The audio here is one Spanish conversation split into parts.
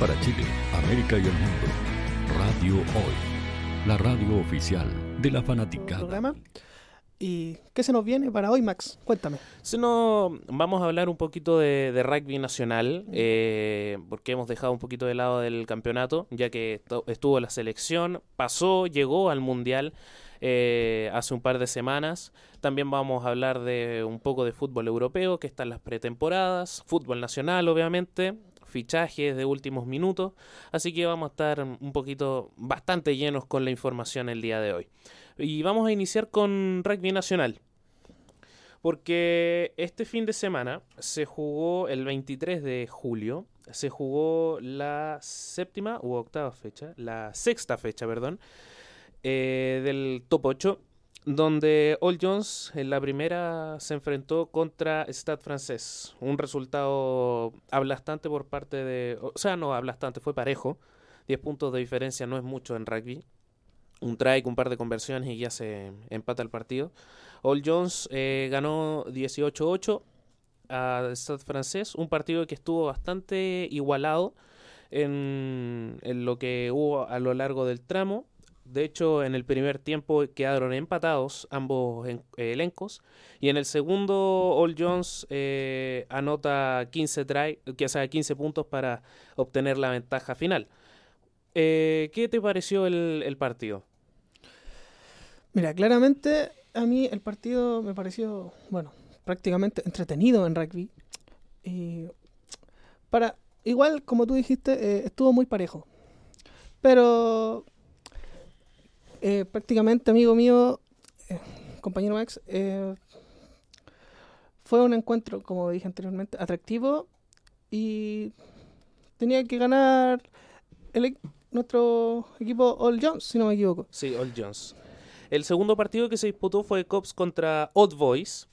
Para Chile, América y el mundo, Radio Hoy, la radio oficial de la fanaticada. programa. ¿Y qué se nos viene para hoy, Max? Cuéntame. Si no, vamos a hablar un poquito de, de rugby nacional, eh, porque hemos dejado un poquito de lado del campeonato, ya que estuvo la selección, pasó, llegó al Mundial eh, hace un par de semanas. También vamos a hablar de un poco de fútbol europeo, que están las pretemporadas, fútbol nacional, obviamente, fichajes de últimos minutos. Así que vamos a estar un poquito bastante llenos con la información el día de hoy. Y vamos a iniciar con rugby nacional. Porque este fin de semana se jugó el 23 de julio, se jugó la séptima u octava fecha, la sexta fecha, perdón, eh, del top 8, donde All Jones en la primera se enfrentó contra Stade Francés. Un resultado aplastante por parte de... O sea, no aplastante, fue parejo. 10 puntos de diferencia no es mucho en rugby. Un try, un par de conversiones y ya se empata el partido. All Jones eh, ganó 18-8 a Stade Francés, un partido que estuvo bastante igualado en, en lo que hubo a lo largo del tramo. De hecho, en el primer tiempo quedaron empatados ambos eh, elencos. Y en el segundo, All Jones eh, anota 15, try, que, sea, 15 puntos para obtener la ventaja final. Eh, ¿Qué te pareció el, el partido? Mira, claramente a mí el partido me pareció, bueno, prácticamente entretenido en rugby. Y para, igual, como tú dijiste, estuvo muy parejo. Pero eh, prácticamente, amigo mío, eh, compañero Max, eh, fue un encuentro, como dije anteriormente, atractivo y tenía que ganar el, e- nuestro equipo All Jones, si no me equivoco. Sí, All Jones. El segundo partido que se disputó fue Cops contra Odd Boys.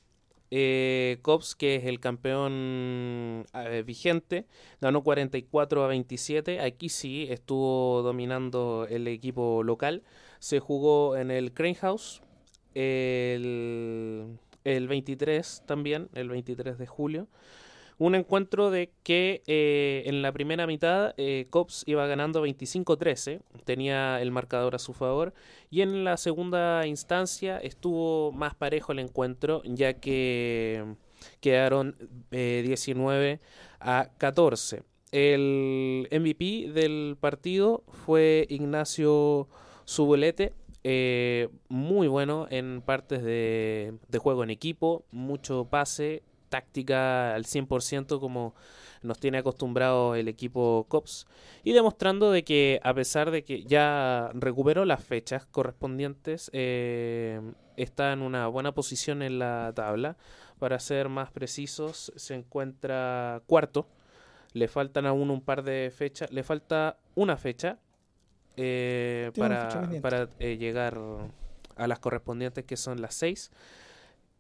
Eh, Cops, que es el campeón vigente, ganó 44 a 27. Aquí sí estuvo dominando el equipo local. Se jugó en el Crane House el, el 23 también, el 23 de julio. Un encuentro de que eh, en la primera mitad eh, Cops iba ganando 25-13, tenía el marcador a su favor, y en la segunda instancia estuvo más parejo el encuentro, ya que quedaron eh, 19 a 14. El MVP del partido fue Ignacio Subulete, eh, muy bueno en partes de, de juego en equipo, mucho pase, táctica al 100% como nos tiene acostumbrado el equipo COPS y demostrando de que a pesar de que ya recuperó las fechas correspondientes eh, está en una buena posición en la tabla. Para ser más precisos se encuentra cuarto. Le faltan aún un par de fechas le falta una fecha eh, para, para eh, llegar a las correspondientes que son las seis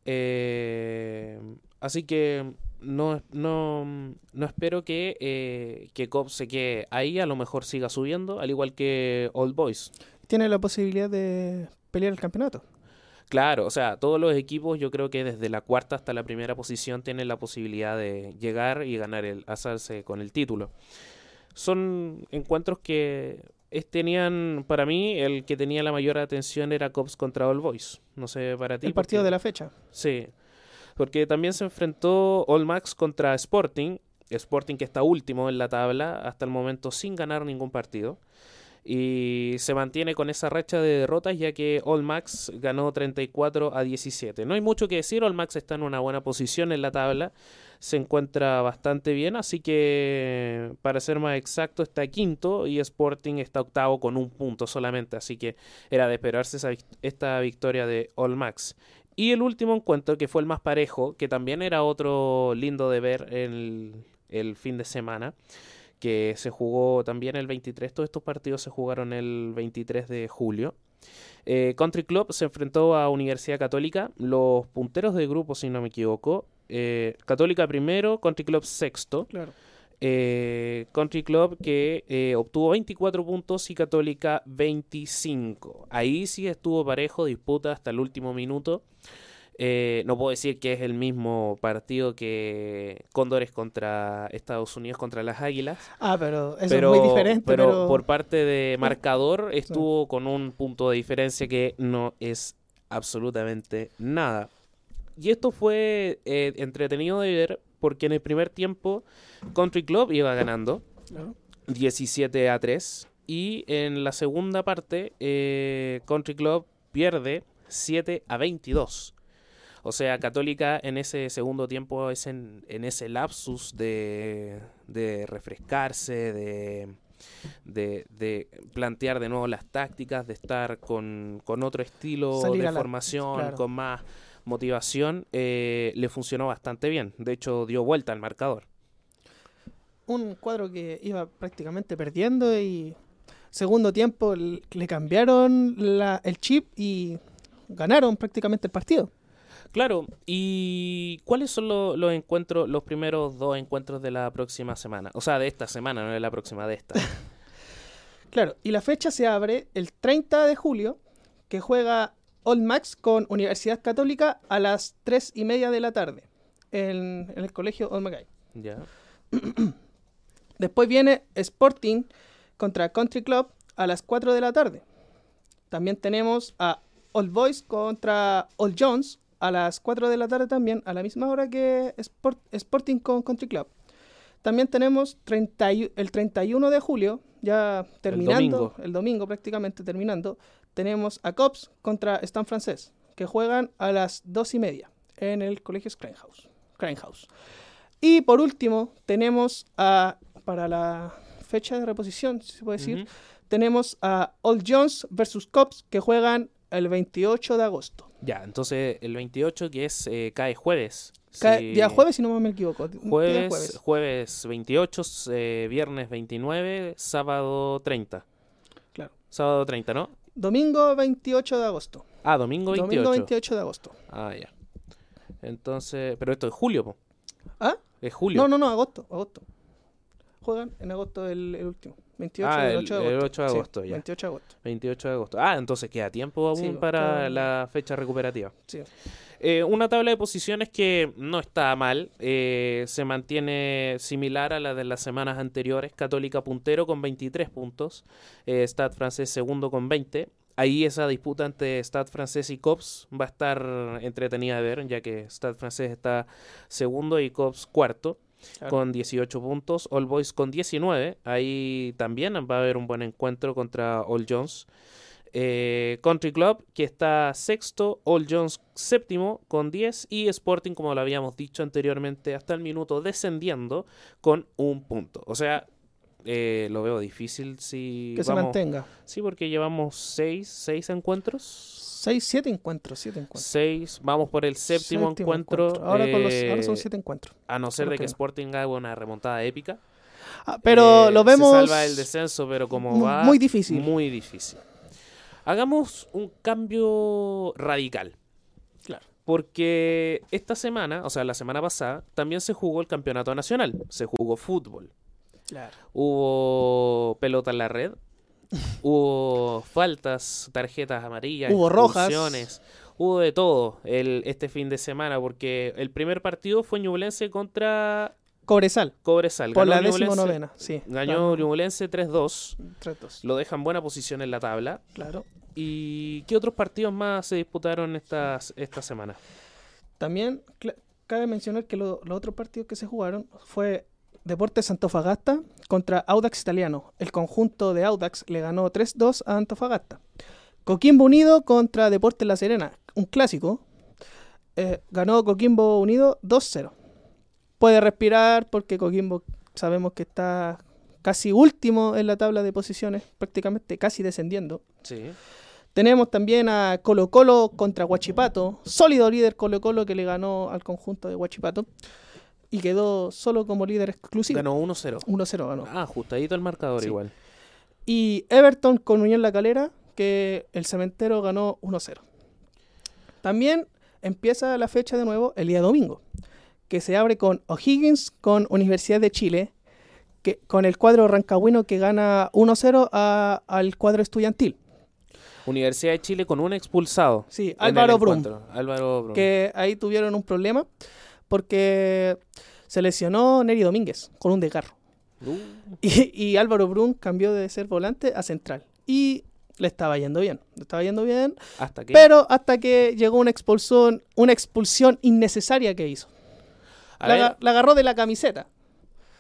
eh, así que no, no, no espero que, eh, que Cobb se quede ahí, a lo mejor siga subiendo, al igual que Old Boys. Tiene la posibilidad de pelear el campeonato. Claro, o sea, todos los equipos yo creo que desde la cuarta hasta la primera posición tienen la posibilidad de llegar y ganar el, hacerse con el título. Son encuentros que es- tenían, para mí, el que tenía la mayor atención era Cops contra All Boys. No sé para ti. El partido porque- de la fecha. Sí, porque también se enfrentó All Max contra Sporting. Sporting que está último en la tabla hasta el momento sin ganar ningún partido. Y se mantiene con esa racha de derrotas ya que All Max ganó 34 a 17. No hay mucho que decir, All Max está en una buena posición en la tabla. Se encuentra bastante bien, así que para ser más exacto está quinto y Sporting está octavo con un punto solamente. Así que era de esperarse esta victoria de All Max. Y el último encuentro, que fue el más parejo, que también era otro lindo de ver, el, el fin de semana, que se jugó también el 23. Todos estos partidos se jugaron el 23 de julio. Eh, Country Club se enfrentó a Universidad Católica, los punteros de grupo, si no me equivoco. Eh, Católica primero, Country Club sexto. Claro. Eh, Country Club que eh, obtuvo 24 puntos y Católica 25. Ahí sí estuvo parejo, disputa hasta el último minuto. Eh, no puedo decir que es el mismo partido que Cóndores contra Estados Unidos contra las Águilas. Ah, pero eso pero, es muy diferente. pero Pero, por parte de marcador estuvo con un punto de diferencia que no es absolutamente nada. Y esto fue eh, entretenido de ver porque en el primer tiempo Country Club iba ganando Claro. 17 a 3 y en la segunda parte eh, Country Club pierde 7 a 22. O sea, Católica en ese segundo tiempo es en, en ese lapsus de, de refrescarse, de, de, de plantear de nuevo las tácticas, de estar con, con otro estilo Salir de la- formación, claro. con más motivación, eh, le funcionó bastante bien. De hecho, dio vuelta al marcador. Un cuadro que iba prácticamente perdiendo y segundo tiempo le cambiaron la- el chip y ganaron prácticamente el partido. Claro, ¿y cuáles son lo- los encuentros, los primeros dos encuentros de la próxima semana? O sea, de esta semana, no de la próxima, de esta. Claro, y la fecha se abre el 30 de julio, que juega Old Max con Universidad Católica a las 3 y media de la tarde en, en el colegio Old Mackay. ya. Después viene Sporting contra Country Club a las 4 de la tarde. También tenemos a Old Boys contra Old Jones a las 4 de la tarde también, a la misma hora que Sport- Sporting con Country Club. También tenemos 30 y- el 31 de julio, ya terminando, domingo. el domingo, prácticamente terminando, tenemos a Cops contra Stan Francés, que juegan a las 2 y media en el colegio Cranehouse. Cranehouse. Y por último, tenemos a, para la fecha de reposición, si se puede decir, Ujú. tenemos a Old Jones versus Cops que juegan el 28 de agosto. Ya, entonces el 28 que es eh, cae jueves. Cae- Sí. Día jueves, si no me equivoco. Jueves, jueves. jueves 28, eh, viernes 29, sábado 30. Claro. Sábado 30, ¿no? Domingo 28 de agosto. Ah, domingo 28. Domingo 28 de agosto. Ah, ya. Entonces, pero esto es julio, po. ¿Ah? Es julio. No, no, no, agosto, agosto. Juegan en agosto el, el último. 28 Ah, el- 8 de el agosto. 8 de Sí, agosto, ya. 28 de agosto. 28 de agosto. Ah, entonces queda tiempo aún Sí, para queda- la fecha recuperativa. Sí. Eh, una tabla de posiciones que no está mal, eh, se mantiene similar a la de las semanas anteriores. Católica puntero con 23 puntos, eh, Stade francés segundo con 20. Ahí esa disputa entre Stade francés y Cops va a estar entretenida de ver, ya que Stade francés está segundo y Cops cuarto. Con 18 puntos, All Boys con 19. Ahí también va a haber un buen encuentro contra All Jones. Eh, Country Club, que está sexto, All Jones séptimo con 10 y Sporting, como lo habíamos dicho anteriormente, hasta el minuto descendiendo con un punto. O sea, eh, lo veo difícil si Que se mantenga. Sí, porque llevamos seis, seis encuentros. 6, 7 encuentros, 7 encuentros. Seis, vamos por el séptimo, encuentro. Ahora, con los, ahora son eh, 7 encuentros. A no ser de que Sporting haga una remontada épica. Ah, pero Eh, lo vemos Se salva el descenso, pero como va. muy difícil. Muy difícil. Hagamos un cambio radical. Claro. Porque esta semana, o sea, la semana pasada, también se jugó el campeonato nacional. Se jugó fútbol. Claro. Hubo pelota en la red. hubo faltas, tarjetas amarillas, Hubo rojas. Hubo de todo el, este fin de semana. Porque el primer partido fue Ñublense contra Cobresal, Cobresal. por la Ganó décimo Ñublense- novena. Sí, Ganó Ñublense 3-2. 3-2. Lo deja en buena posición en la tabla. Claro. ¿Y qué otros partidos más se disputaron estas, esta semana? También cabe mencionar que lo- los otros partidos que se jugaron fue Deportes Antofagasta contra Audax Italiano. El conjunto de Audax le ganó 3-2 a Antofagasta. Coquimbo Unido contra Deportes La Serena, un clásico. Eh, ganó Coquimbo Unido 2-0. Puede respirar porque Coquimbo sabemos que está casi último en la tabla de posiciones, prácticamente casi descendiendo. Sí. Tenemos también a Colo Colo contra Huachipato. Sólido líder Colo Colo que le ganó al conjunto de Huachipato. Y quedó solo como líder exclusivo. Ganó 1-0. 1-0 ganó. Ah, ajustadito el marcador Sí. igual. Y Everton con Unión La Calera, que el cementero ganó 1-0. También empieza la fecha de nuevo el día domingo, que se abre con O'Higgins con Universidad de Chile, que, con el cuadro rancagüino que gana 1-0 a- al cuadro estudiantil. Universidad de Chile con un expulsado. Sí, Álvaro Brum. Álvaro Brum. que ahí tuvieron un problema porque se lesionó Neri Domínguez con un desgarro. Uh, Y, y Álvaro Brun cambió de ser volante a central. Y le estaba yendo bien. Le estaba yendo bien. hasta que. Pero hasta que llegó una expulsión, una expulsión innecesaria que hizo. La, agarró de la camiseta.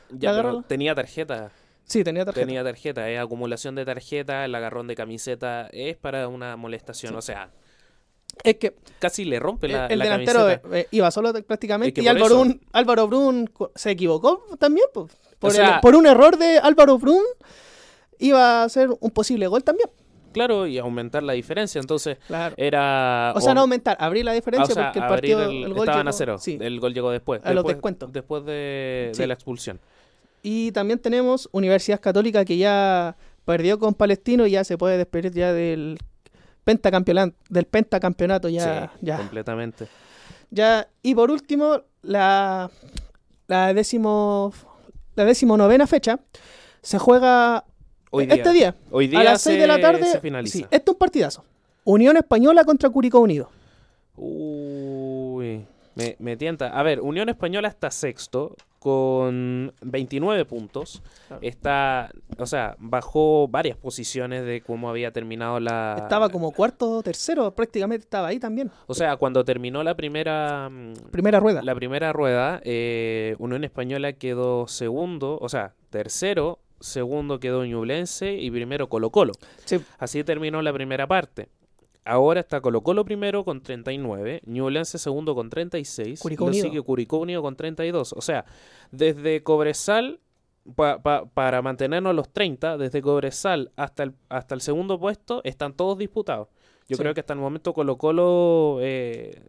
ya, la pero tenía tarjeta. Sí, tenía tarjeta. Tenía tarjeta. Es acumulación de tarjeta. El agarrón de camiseta es para una molestación. O sea, Es que casi le rompe la, el, el la delantero camiseta. eh, iba solo prácticamente. Es que y Álvaro eso- Álvaro Brun se equivocó también. po. Por, O sea- el- por un error de Álvaro Brun iba a ser un posible gol también. Claro, y aumentar la diferencia. Entonces, Claro. era. O sea, no aumentar, abrir la Ah, diferencia o sea, porque el partido, el- el, gol estaban llegó- a cero. sí. El gol llegó después. A los después, descuentos. Después de, Sí. de la expulsión. Y también tenemos Universidad Católica que ya perdió con Palestino y ya se puede despedir ya del pentacampeonato, del pentacampeonato ya, sí, ya, completamente. ya. Y por último, la, la décimo la decimonovena fecha se juega Hoy día, este día, hoy día a las 6 de la tarde. se finaliza. Sí, esto es un partidazo. Unión Española contra Curicó Unido. Uy, me, me tienta. A ver, Unión Española está sexto con 29 puntos. Claro. Está, o sea, bajó varias posiciones de cómo había terminado la... Estaba como cuarto, tercero, prácticamente estaba ahí también. O sea, cuando terminó la primera... mm, Primera rueda. La primera rueda, eh, Unión Española quedó segundo, o sea, tercero, segundo quedó Ñublense y primero Colo Colo. Sí. Así terminó la primera parte. Ahora está Colo Colo primero con 39, Ñublense segundo con 36, Curicó lo sigue Curicó Unido con 32. O sea, desde Cobresal, pa- pa- para mantenernos a los 30, desde Cobresal hasta el, hasta el segundo puesto, están todos disputados. Yo Sí. creo que hasta el momento Colo Colo eh,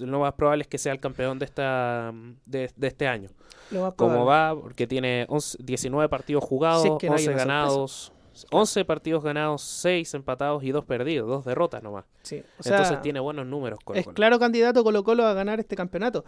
lo más probable es que sea el campeón de, esta, de, de este año. Lo más Como va, porque tiene 11 19 partidos jugados, Si es que no hay 11 una ganados, 11 partidos ganados, 6 empatados y 2 perdidos, 2 derrotas nomás. Sí, o sea, Entonces tiene buenos números. Colo es Colo. claro candidato Colo Colo a ganar este campeonato.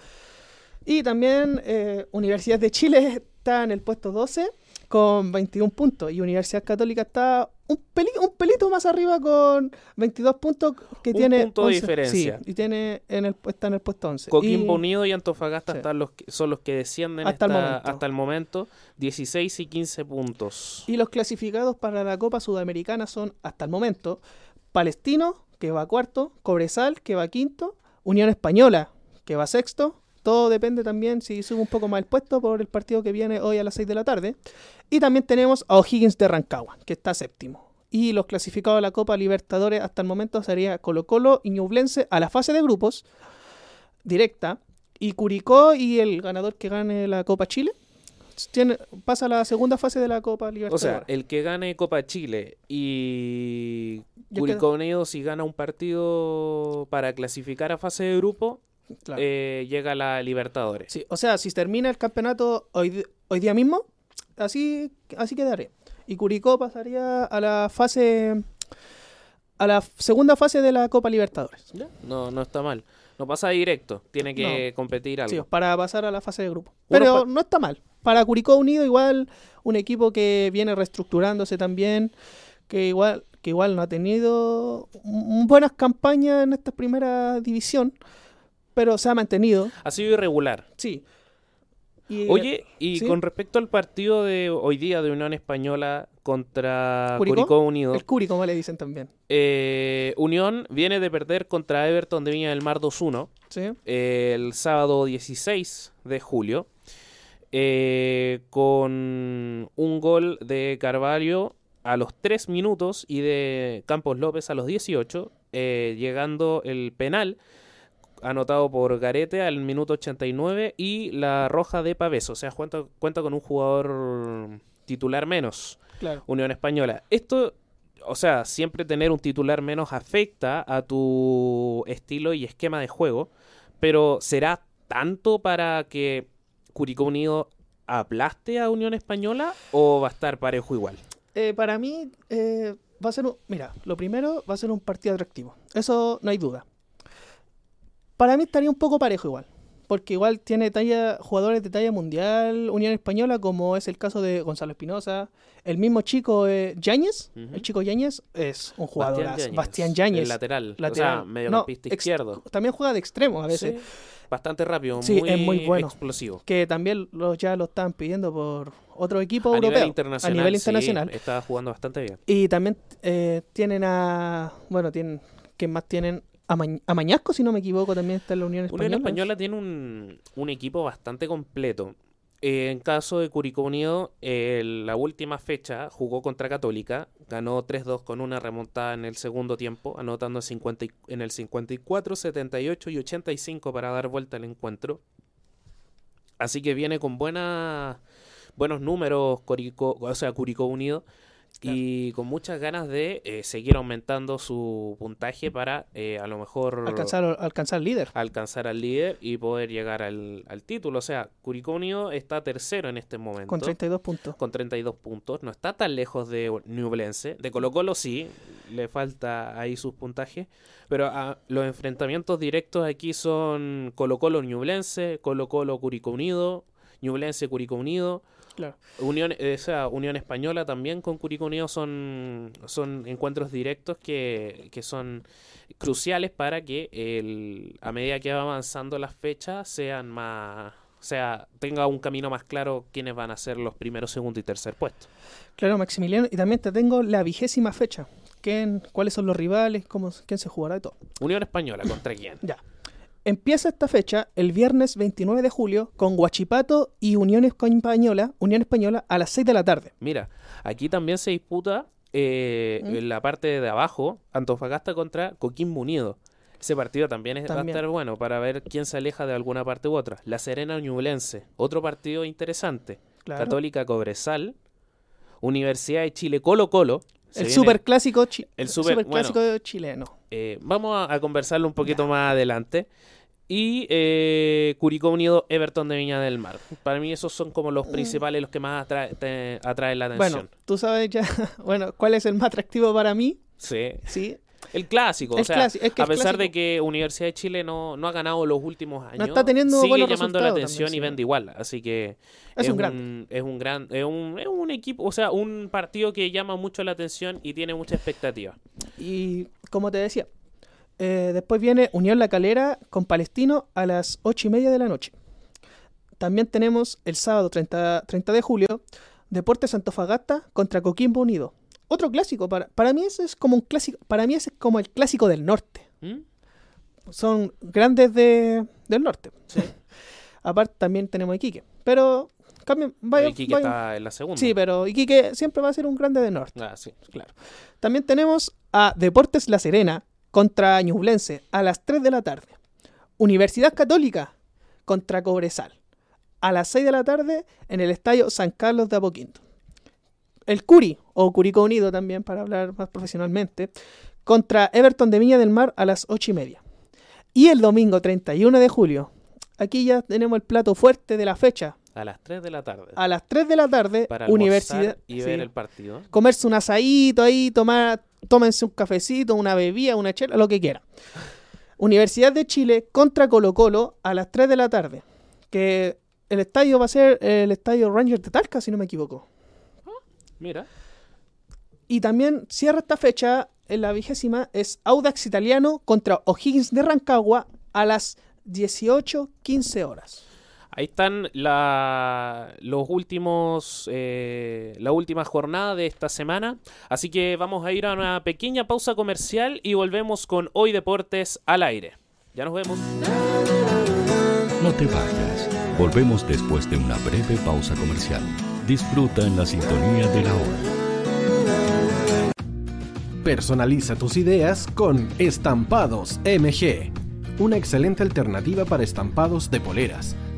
Y también eh, Universidad de Chile está en el puesto 12 con 21 puntos y Universidad Católica está un, peli- un pelito más arriba con 22 puntos que Un tiene punto de 11 diferencia. sí, y tiene en el está en el puesto 11. Coquimbo Y- Unido y Antofagasta Sí. están los que- son los que descienden Hasta el momento. hasta el momento, 16 y 15 puntos. Y los clasificados para la Copa Sudamericana son, hasta el momento, Palestino, que va cuarto, Cobresal, que va quinto, Unión Española, que va sexto. Todo depende también si sube un poco más el puesto por el partido que viene hoy a las 6 de la tarde. Y también tenemos a O'Higgins de Rancagua, que está séptimo. Y los clasificados a la Copa Libertadores hasta el momento sería Colo Colo y Ñublense a la fase de grupos directa. Y Curicó y el ganador que gane la Copa Chile tiene, pasa a la segunda fase de la Copa O Libertadores. sea, el que gane Copa Chile y Curicó Unido si gana un partido para clasificar a fase de grupo, Claro. eh, llega a la Libertadores. Sí, o sea, si termina el campeonato hoy, hoy día mismo, así, así quedaría. Y Curicó pasaría a la fase. a la segunda fase de la Copa Libertadores. Ya, No, no está mal. No pasa directo, tiene que competir algo. Sí, para pasar a la fase de grupo. Pero no está mal. Para Curicó Unido, igual, un equipo que viene reestructurándose también, que igual, que igual no ha tenido buenas campañas en esta primera división, pero se ha mantenido. Ha sido irregular. Sí. Y, Oye, y sí. con respecto al partido de hoy día de Unión Española contra ¿Curicó? Curicó, Unido, el Curi, como le dicen también. eh, Unión viene de perder contra Everton de Viña del Mar 2-1 Sí. eh, el sábado 16 de julio eh, con un gol de Carvalho a los 3 minutos y de Campos López a los 18, eh, llegando el penal anotado por Garete al minuto 89 y la roja de Pavés, o sea, cuenta, cuenta con un jugador titular menos. Claro. Unión Española. Esto, o sea, siempre tener un titular menos afecta a tu estilo y esquema de juego, pero será tanto para que Curicó Unido aplaste a Unión Española o va a estar parejo igual? Eh, para mí eh, va a ser un... Mira, lo primero va a ser un partido atractivo. Eso no hay duda. Para mí estaría un poco parejo igual. Porque igual tiene talla, jugadores de talla mundial, Unión Española, como es el caso de Gonzalo Espinosa. El mismo chico eh, Yáñez, el chico Yáñez es un jugador. Bastián Yáñez. El lateral. O sea, lateral. mediocampista No, ex- izquierdo. También juega de extremo a veces. Sí, Bastante rápido, Sí, muy, es muy bueno. explosivo. Que también lo, ya lo están pidiendo por otro equipo A europeo. nivel internacional. a nivel sí, internacional. está jugando bastante bien. Y también eh, tienen a. Bueno, tienen. ¿Quién más tienen? A, Ma- a Mañasco, si no me equivoco, también está en la Unión Española. Unión Española tiene un, un equipo bastante completo. Eh, en caso de Curicó Unido, eh, la última fecha jugó contra Católica, ganó 3-2 con una remontada en el segundo tiempo, anotando 50 y- en el 54, 78 y 85 para dar vuelta al encuentro. Así que viene con buena, buenos números Curicó, o sea, Curicó Unido y con muchas ganas de eh, seguir aumentando su puntaje para eh, a lo mejor Alcanzar, alcanzar líder. alcanzar al líder y poder llegar al, al título. O sea, Curicó Unido está tercero en este momento. Con 32 puntos. con 32 puntos. No está tan lejos de Ñublense. De Colo Colo sí, le falta ahí sus puntajes. Pero ah, los enfrentamientos directos aquí son Colo Colo Ñublense, Colo Colo Curicó Unido, Ñublense Curicó Unido. Claro. Unión, o sea, Unión Española también con Curicó Unido son, son encuentros directos que, que son cruciales para que el, a medida que va avanzando las fechas sean más o sea, tenga un camino más claro quiénes van a ser los primeros, segundo y tercer puestos. Claro, Maximiliano. Y también te tengo la vigésima fecha. ¿Quién, ¿Cuáles son los rivales? Cómo, ¿Quién se jugará y todo? Unión Española, ¿contra quién? Ya. Empieza esta fecha el viernes 29 de julio con Guachipato y Unión Española, Unión Española a las 6 de la tarde. Mira, aquí también se disputa eh, ¿Mm? en la parte de abajo Antofagasta contra Coquimbo Unido. Ese partido también, es- va a También. estar bueno para ver quién se aleja de alguna parte u otra. La Serena Ñublense, otro partido interesante. Claro. Católica Cobresal, Universidad de Chile Colo Colo. El superclásico chi- el super- superclásico chileno. eh, vamos a, a conversarlo un poquito más adelante. Y eh, Curicó Unido, Everton de Viña del Mar. Para mí esos son como los principales, los que más atrae- te- atraen la atención. Mm. Bueno, tú sabes ya, bueno, cuál es el más atractivo para mí, Sí. ¿sí? El clásico, o sea, clásico, es que a pesar de que Universidad de Chile no, no ha ganado los últimos años, está teniendo sigue buenos llamando la atención también, y vende igual. Así que Es un grande. es un gran, es un, es un equipo, o sea, un partido que llama mucho la atención y tiene mucha expectativa. Y como te decía, eh, después viene Unión La Calera con Palestino a las 8 y media de la noche. También tenemos el sábado 30, 30 de julio, Deportes Antofagasta contra Coquimbo Unido. Otro clásico, para, para mí ese es como un clásico, para mí ese es como el clásico del norte. ¿Mm? Son grandes de, del norte. Sí. Aparte también tenemos Iquique. Pero vaya- Iquique vaya- está en la segunda. Sí, pero Iquique siempre va a ser un grande de norte. Ah, sí. Claro. También tenemos a Deportes La Serena contra Ñublense a las 3 de la tarde. Universidad Católica contra Cobresal a las 6 de la tarde en el estadio San Carlos de Apoquinto. El Curi, o Curicó Unido también, para hablar más profesionalmente, contra Everton de Viña del Mar a las 8 y media. Y el domingo 31 de julio, aquí ya tenemos el plato fuerte de la fecha. A las 3 de la tarde. A las 3 de la tarde, para Universidad. Universidad y sí ver el partido. comerse un asadito ahí, tomar, tómense un cafecito, una bebida, una chela, lo que quieran. Universidad de Chile contra Colo Colo a las 3 de la tarde. Que el estadio va a ser el estadio Rangers de Talca, si no me equivoco. Mira. Y también cierra esta fecha, en la vigésima, es Audax Italiano contra O'Higgins de Rancagua a las 18.15 horas. Ahí están la, los últimos, eh, la última jornada de esta semana. Así que vamos a ir a una pequeña pausa comercial y volvemos con Hoy Deportes al aire. Ya nos vemos. No te vayas. Volvemos después de una breve pausa comercial. Disfruta en la sintonía de la hora. Personaliza tus ideas con Estampados MG, una excelente alternativa para estampados de poleras,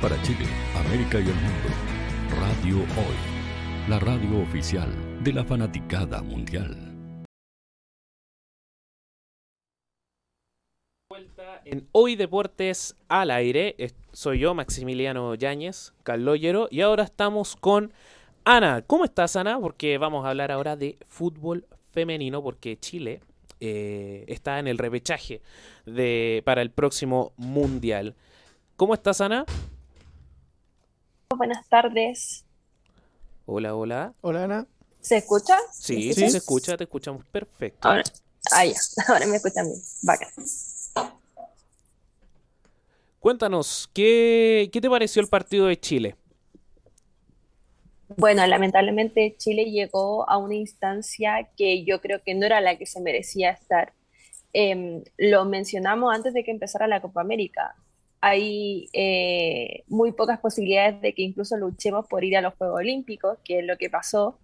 Para Chile, América y el mundo, Radio Hoy, la radio oficial de la fanaticada mundial. En Hoy Deportes al aire, soy yo, Maximiliano Yáñez, Carloyero, y ahora estamos con Ana. ¿Cómo estás, Ana? Porque vamos a hablar ahora de fútbol femenino, porque Chile eh, está en el repechaje de, para el próximo Mundial. ¿Cómo estás, Ana? Buenas tardes. Hola, hola. Hola, Ana. ¿Se escucha? Sí, sí, se escucha, te escuchamos perfecto. Ahora, ah, ya, ahora me escuchan bien. Bacán. Cuéntanos, ¿qué, ¿qué te pareció el partido de Chile? Bueno, lamentablemente Chile llegó a una instancia que yo creo que no era la que se merecía estar. Eh, lo mencionamos antes de que empezara la Copa América. Hay eh, muy pocas posibilidades de que incluso luchemos por ir a los Juegos Olímpicos, que es lo que pasó.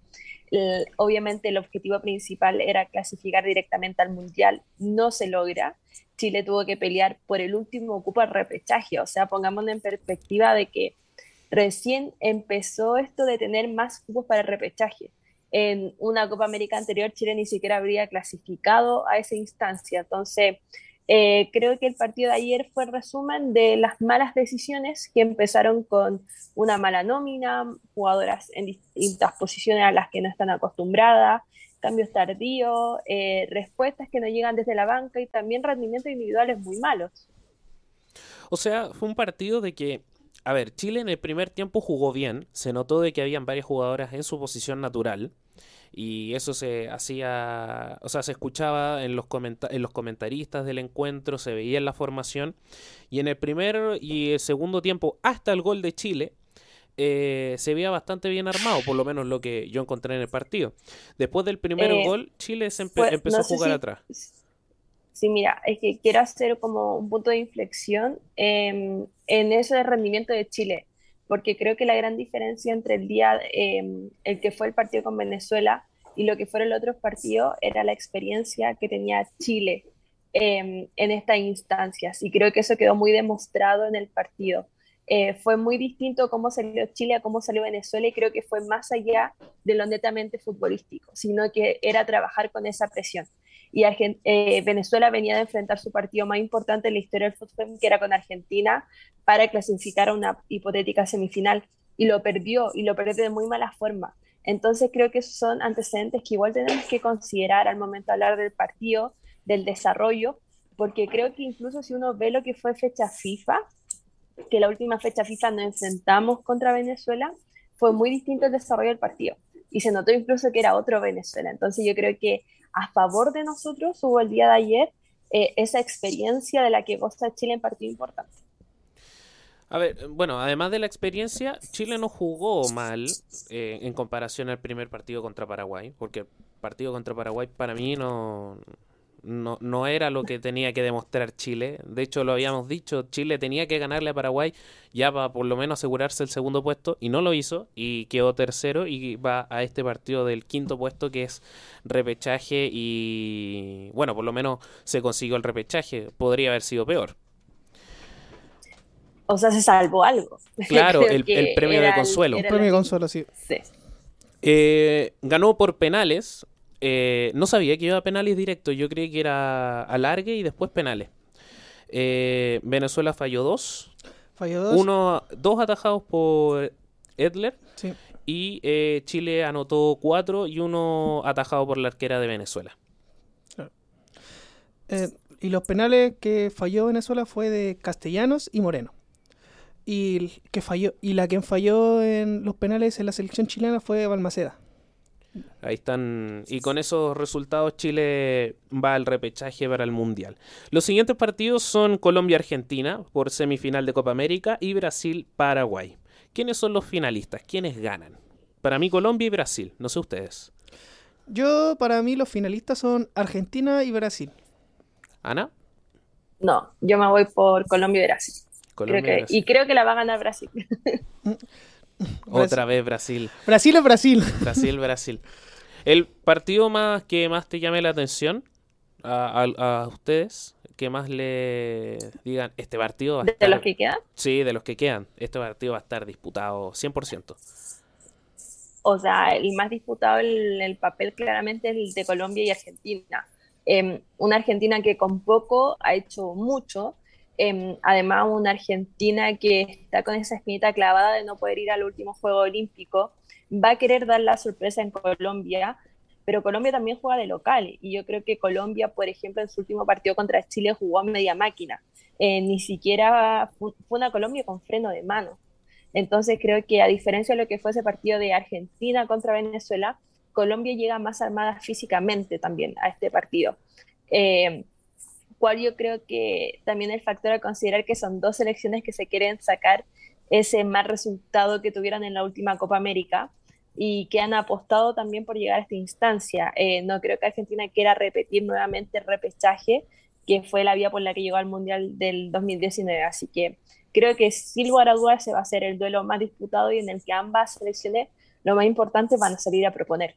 Obviamente el objetivo principal era clasificar directamente al Mundial, no se logra. Chile tuvo que pelear por el último cupo al repechaje, o sea, pongámonos en perspectiva de que recién empezó esto de tener más cupos para el repechaje. En una Copa América anterior, Chile ni siquiera habría clasificado a esa instancia. Entonces, eh, creo que el partido de ayer fue resumen de las malas decisiones que empezaron con una mala nómina, jugadoras en distintas posiciones a las que no están acostumbradas, cambios tardíos, eh, respuestas que no llegan desde la banca y también rendimientos individuales muy malos. O sea, fue un partido de que, a ver, Chile en el primer tiempo jugó bien, se notó de que habían varias jugadoras en su posición natural y eso se hacía, o sea, se escuchaba en los, en los comentaristas del encuentro, se veía en la formación y en el primer y el segundo tiempo hasta el gol de Chile eh, se veía bastante bien armado, por lo menos lo que yo encontré en el partido. Después del primer Eh, gol, Chile se empe- pues, empezó no a jugar si- atrás. Sí, mira, es que quiero hacer como un punto de inflexión em, en ese rendimiento de Chile, porque creo que la gran diferencia entre el día, em, el que fue el partido con Venezuela y lo que fueron los otros partidos era la experiencia que tenía Chile em, en estas instancias, y creo que eso quedó muy demostrado en el partido. Eh, fue muy distinto cómo salió Chile a cómo salió Venezuela, y creo que fue más allá de lo netamente futbolístico, sino que era trabajar con esa presión y eh, Venezuela venía de enfrentar su partido más importante en la historia del fútbol, que era con Argentina, para clasificar a una hipotética semifinal, y lo perdió, y lo perdió de muy mala forma. Entonces creo que esos son antecedentes que igual tenemos que considerar al momento de hablar del partido, del desarrollo, porque creo que incluso si uno ve lo que fue fecha FIFA, que la última fecha FIFA nos enfrentamos contra Venezuela, fue muy distinto el desarrollo del partido. Y se notó incluso que era otro Venezuela. Entonces yo creo que a favor de nosotros hubo el día de ayer eh, esa experiencia de la que goza Chile en partido importante. A ver, bueno, además de la experiencia, Chile no jugó mal eh, en comparación al primer partido contra Paraguay, porque partido contra Paraguay para mí no, no, no era lo que tenía que demostrar Chile. De hecho, lo habíamos dicho, Chile tenía que ganarle a Paraguay ya para por lo menos asegurarse el segundo puesto y no lo hizo y quedó tercero y va a este partido del quinto puesto que es repechaje y bueno, por lo menos se consiguió el repechaje. Podría haber sido peor. O sea, se salvó algo. Claro, el, el premio de el- consuelo. era Premio de consuelo, sí. Sí. Eh, ganó por penales. Eh, no sabía que iba a penales directos. Yo creí que era alargue y después penales. Eh, Venezuela falló dos. Falló dos. Uno, dos atajados por Edler. Sí. Y eh, Chile anotó cuatro y uno atajado por la arquera de Venezuela. Y los penales que falló Venezuela fue de Castellanos y Moreno. Y el que falló y la que falló en los penales en la selección chilena fue Balmaceda. Ahí están. Y con esos resultados Chile va al repechaje para el Mundial. Los siguientes partidos son Colombia-Argentina por semifinal de Copa América y Brasil-Paraguay. ¿Quiénes son los finalistas? ¿Quiénes ganan? Para mí Colombia y Brasil, no sé ustedes. Yo, para mí, los finalistas son Argentina y Brasil. ¿Ana? No, yo me voy por Colombia y Brasil. Y creo que la va a ganar Brasil. Otra vez Brasil. Brasil es Brasil. Brasil, Brasil. El partido más que más te llame la atención a, ustedes, que más le digan, este partido va a ¿De los que quedan? Sí, de los que quedan. Este partido va a estar disputado 100%. O sea, el más disputado en el papel claramente es el de Colombia y Argentina. Em, una Argentina que con poco ha hecho mucho, em, además una Argentina que está con esa espinita clavada de no poder ir al último Juego Olímpico, va a querer dar la sorpresa en Colombia, pero Colombia también juega de local y yo creo que Colombia, por ejemplo, en su último partido contra Chile jugó a media máquina, eh, ni siquiera fue una Colombia con freno de mano. Entonces creo que a diferencia de lo que fue ese partido de Argentina contra Venezuela, Colombia llega más armada físicamente también a este partido. Eh, cual yo creo que también el factor a considerar que son dos selecciones que se quieren sacar ese mal resultado que tuvieron en la última Copa América y que han apostado también por llegar a esta instancia. Eh, no creo que Argentina quiera repetir nuevamente el repechaje, que fue la vía por la que llegó al Mundial del 2019. Así que creo que sin lugar a dudas se va a ser el duelo más disputado y en el que ambas selecciones lo más importante van a salir a proponer.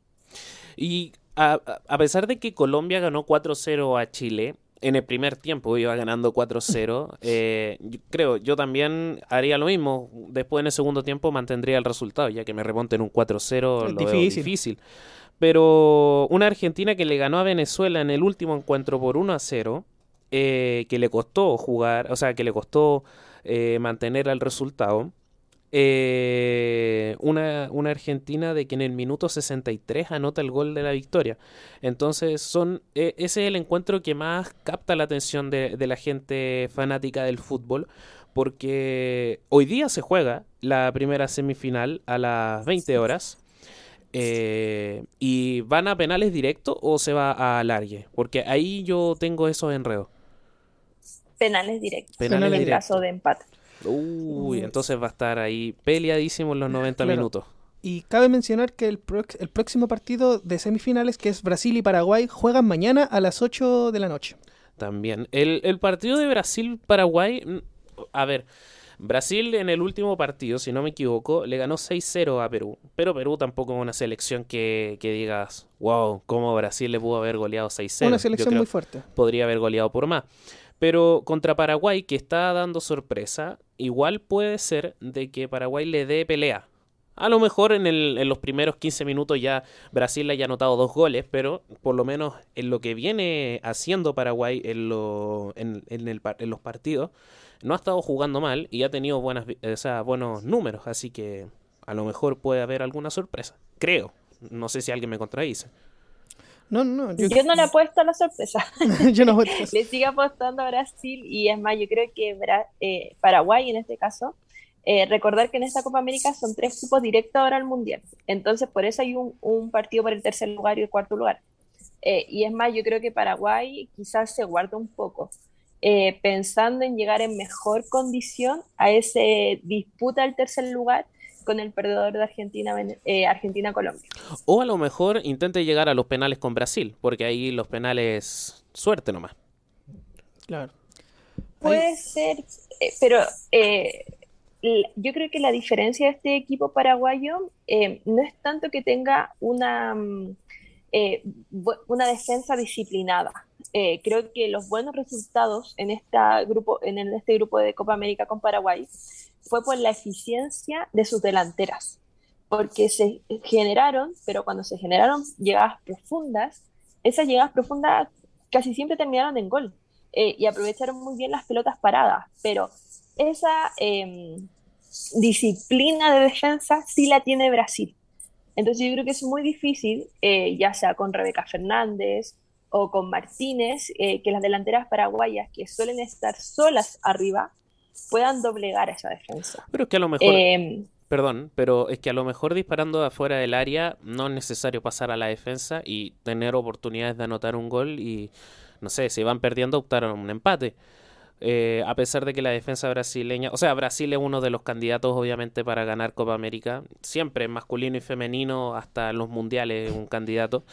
Y a, pesar de que Colombia ganó 4-0 a Chile, en el primer tiempo iba ganando 4-0. Eh, creo, yo también haría lo mismo. Después en el segundo tiempo mantendría el resultado, ya que me remonten un 4-0 lo difícil. difícil. Pero una Argentina que le ganó a Venezuela en el último encuentro por 1-0, eh, que le costó jugar, o sea, que le costó eh, mantener el resultado. Eh, una, Argentina de que en el minuto 63 anota el gol de la victoria. Entonces, son, e, ese es el encuentro que más capta la atención de, la gente fanática del fútbol. Porque hoy día se juega la primera semifinal a las 20 horas. Eh, ¿Y van a penales directos o se va a alargue? Porque ahí yo tengo esos enredos penales directos. Penales en el caso de empate. Uy, entonces va a estar ahí peleadísimo en los 90 minutos. Y cabe mencionar que el, el, próximo partido de semifinales, que es Brasil y Paraguay, juegan mañana a las 8 de la noche. También. El, el partido de Brasil-Paraguay, a ver, Brasil en el último partido, si no me equivoco, le ganó 6-0 a Perú. Pero Perú tampoco es una selección que, que digas, wow, cómo Brasil le pudo haber goleado 6-0. Una selección muy fuerte. Podría haber goleado por más. Pero contra Paraguay, que está dando sorpresa, igual puede ser de que Paraguay le dé pelea. A lo mejor en, el, en los primeros 15 minutos ya Brasil haya anotado dos goles, pero por lo menos en lo que viene haciendo Paraguay en, lo, en, el, en los partidos, no ha estado jugando mal y ha tenido buenos números, así que a lo mejor puede haber alguna sorpresa. Creo. No sé si alguien me contradice. No, no, yo, yo no le apuesto a la sorpresa. yo no Le sigo apostando a Brasil y es más, yo creo que eh, Paraguay en este caso, eh, recordar que en esta Copa América son tres cupos directos ahora al Mundial. Entonces, por eso hay un, partido por el tercer lugar y el cuarto lugar. Eh, y es más, yo creo que Paraguay quizás se guarda un poco, pensando en llegar en mejor condición a ese disputa al tercer lugar con el perdedor de Argentina, eh, Argentina-Colombia. O a lo mejor intente llegar a los penales con Brasil, porque ahí los penales, suerte nomás. Claro. Puede ser, eh, pero eh, yo creo que la diferencia de este equipo paraguayo no es tanto que tenga una, mm, una defensa disciplinada. creo que los buenos resultados en, esta grupo, en este grupo de Copa América con Paraguay fue por la eficiencia de sus delanteras, porque se generaron, pero cuando se generaron llegadas profundas, esas llegadas profundas casi siempre terminaron en gol eh, y aprovecharon muy bien las pelotas paradas, pero esa em, disciplina de defensa sí la tiene Brasil. Entonces yo creo que es muy difícil, eh, ya sea con Rebeca Fernández o con Martínez, eh, que las delanteras paraguayas que suelen estar solas arriba puedan doblegar esa defensa. Pero es que a lo mejor. Em, perdón, pero es que a lo mejor disparando afuera del área no es necesario pasar a la defensa y tener oportunidades de anotar un gol y, no sé, si van perdiendo optaron un empate. Eh, a pesar de que la defensa brasileña, o sea, Brasil es uno de los candidatos obviamente para ganar Copa América, siempre masculino y femenino, hasta los mundiales un candidato.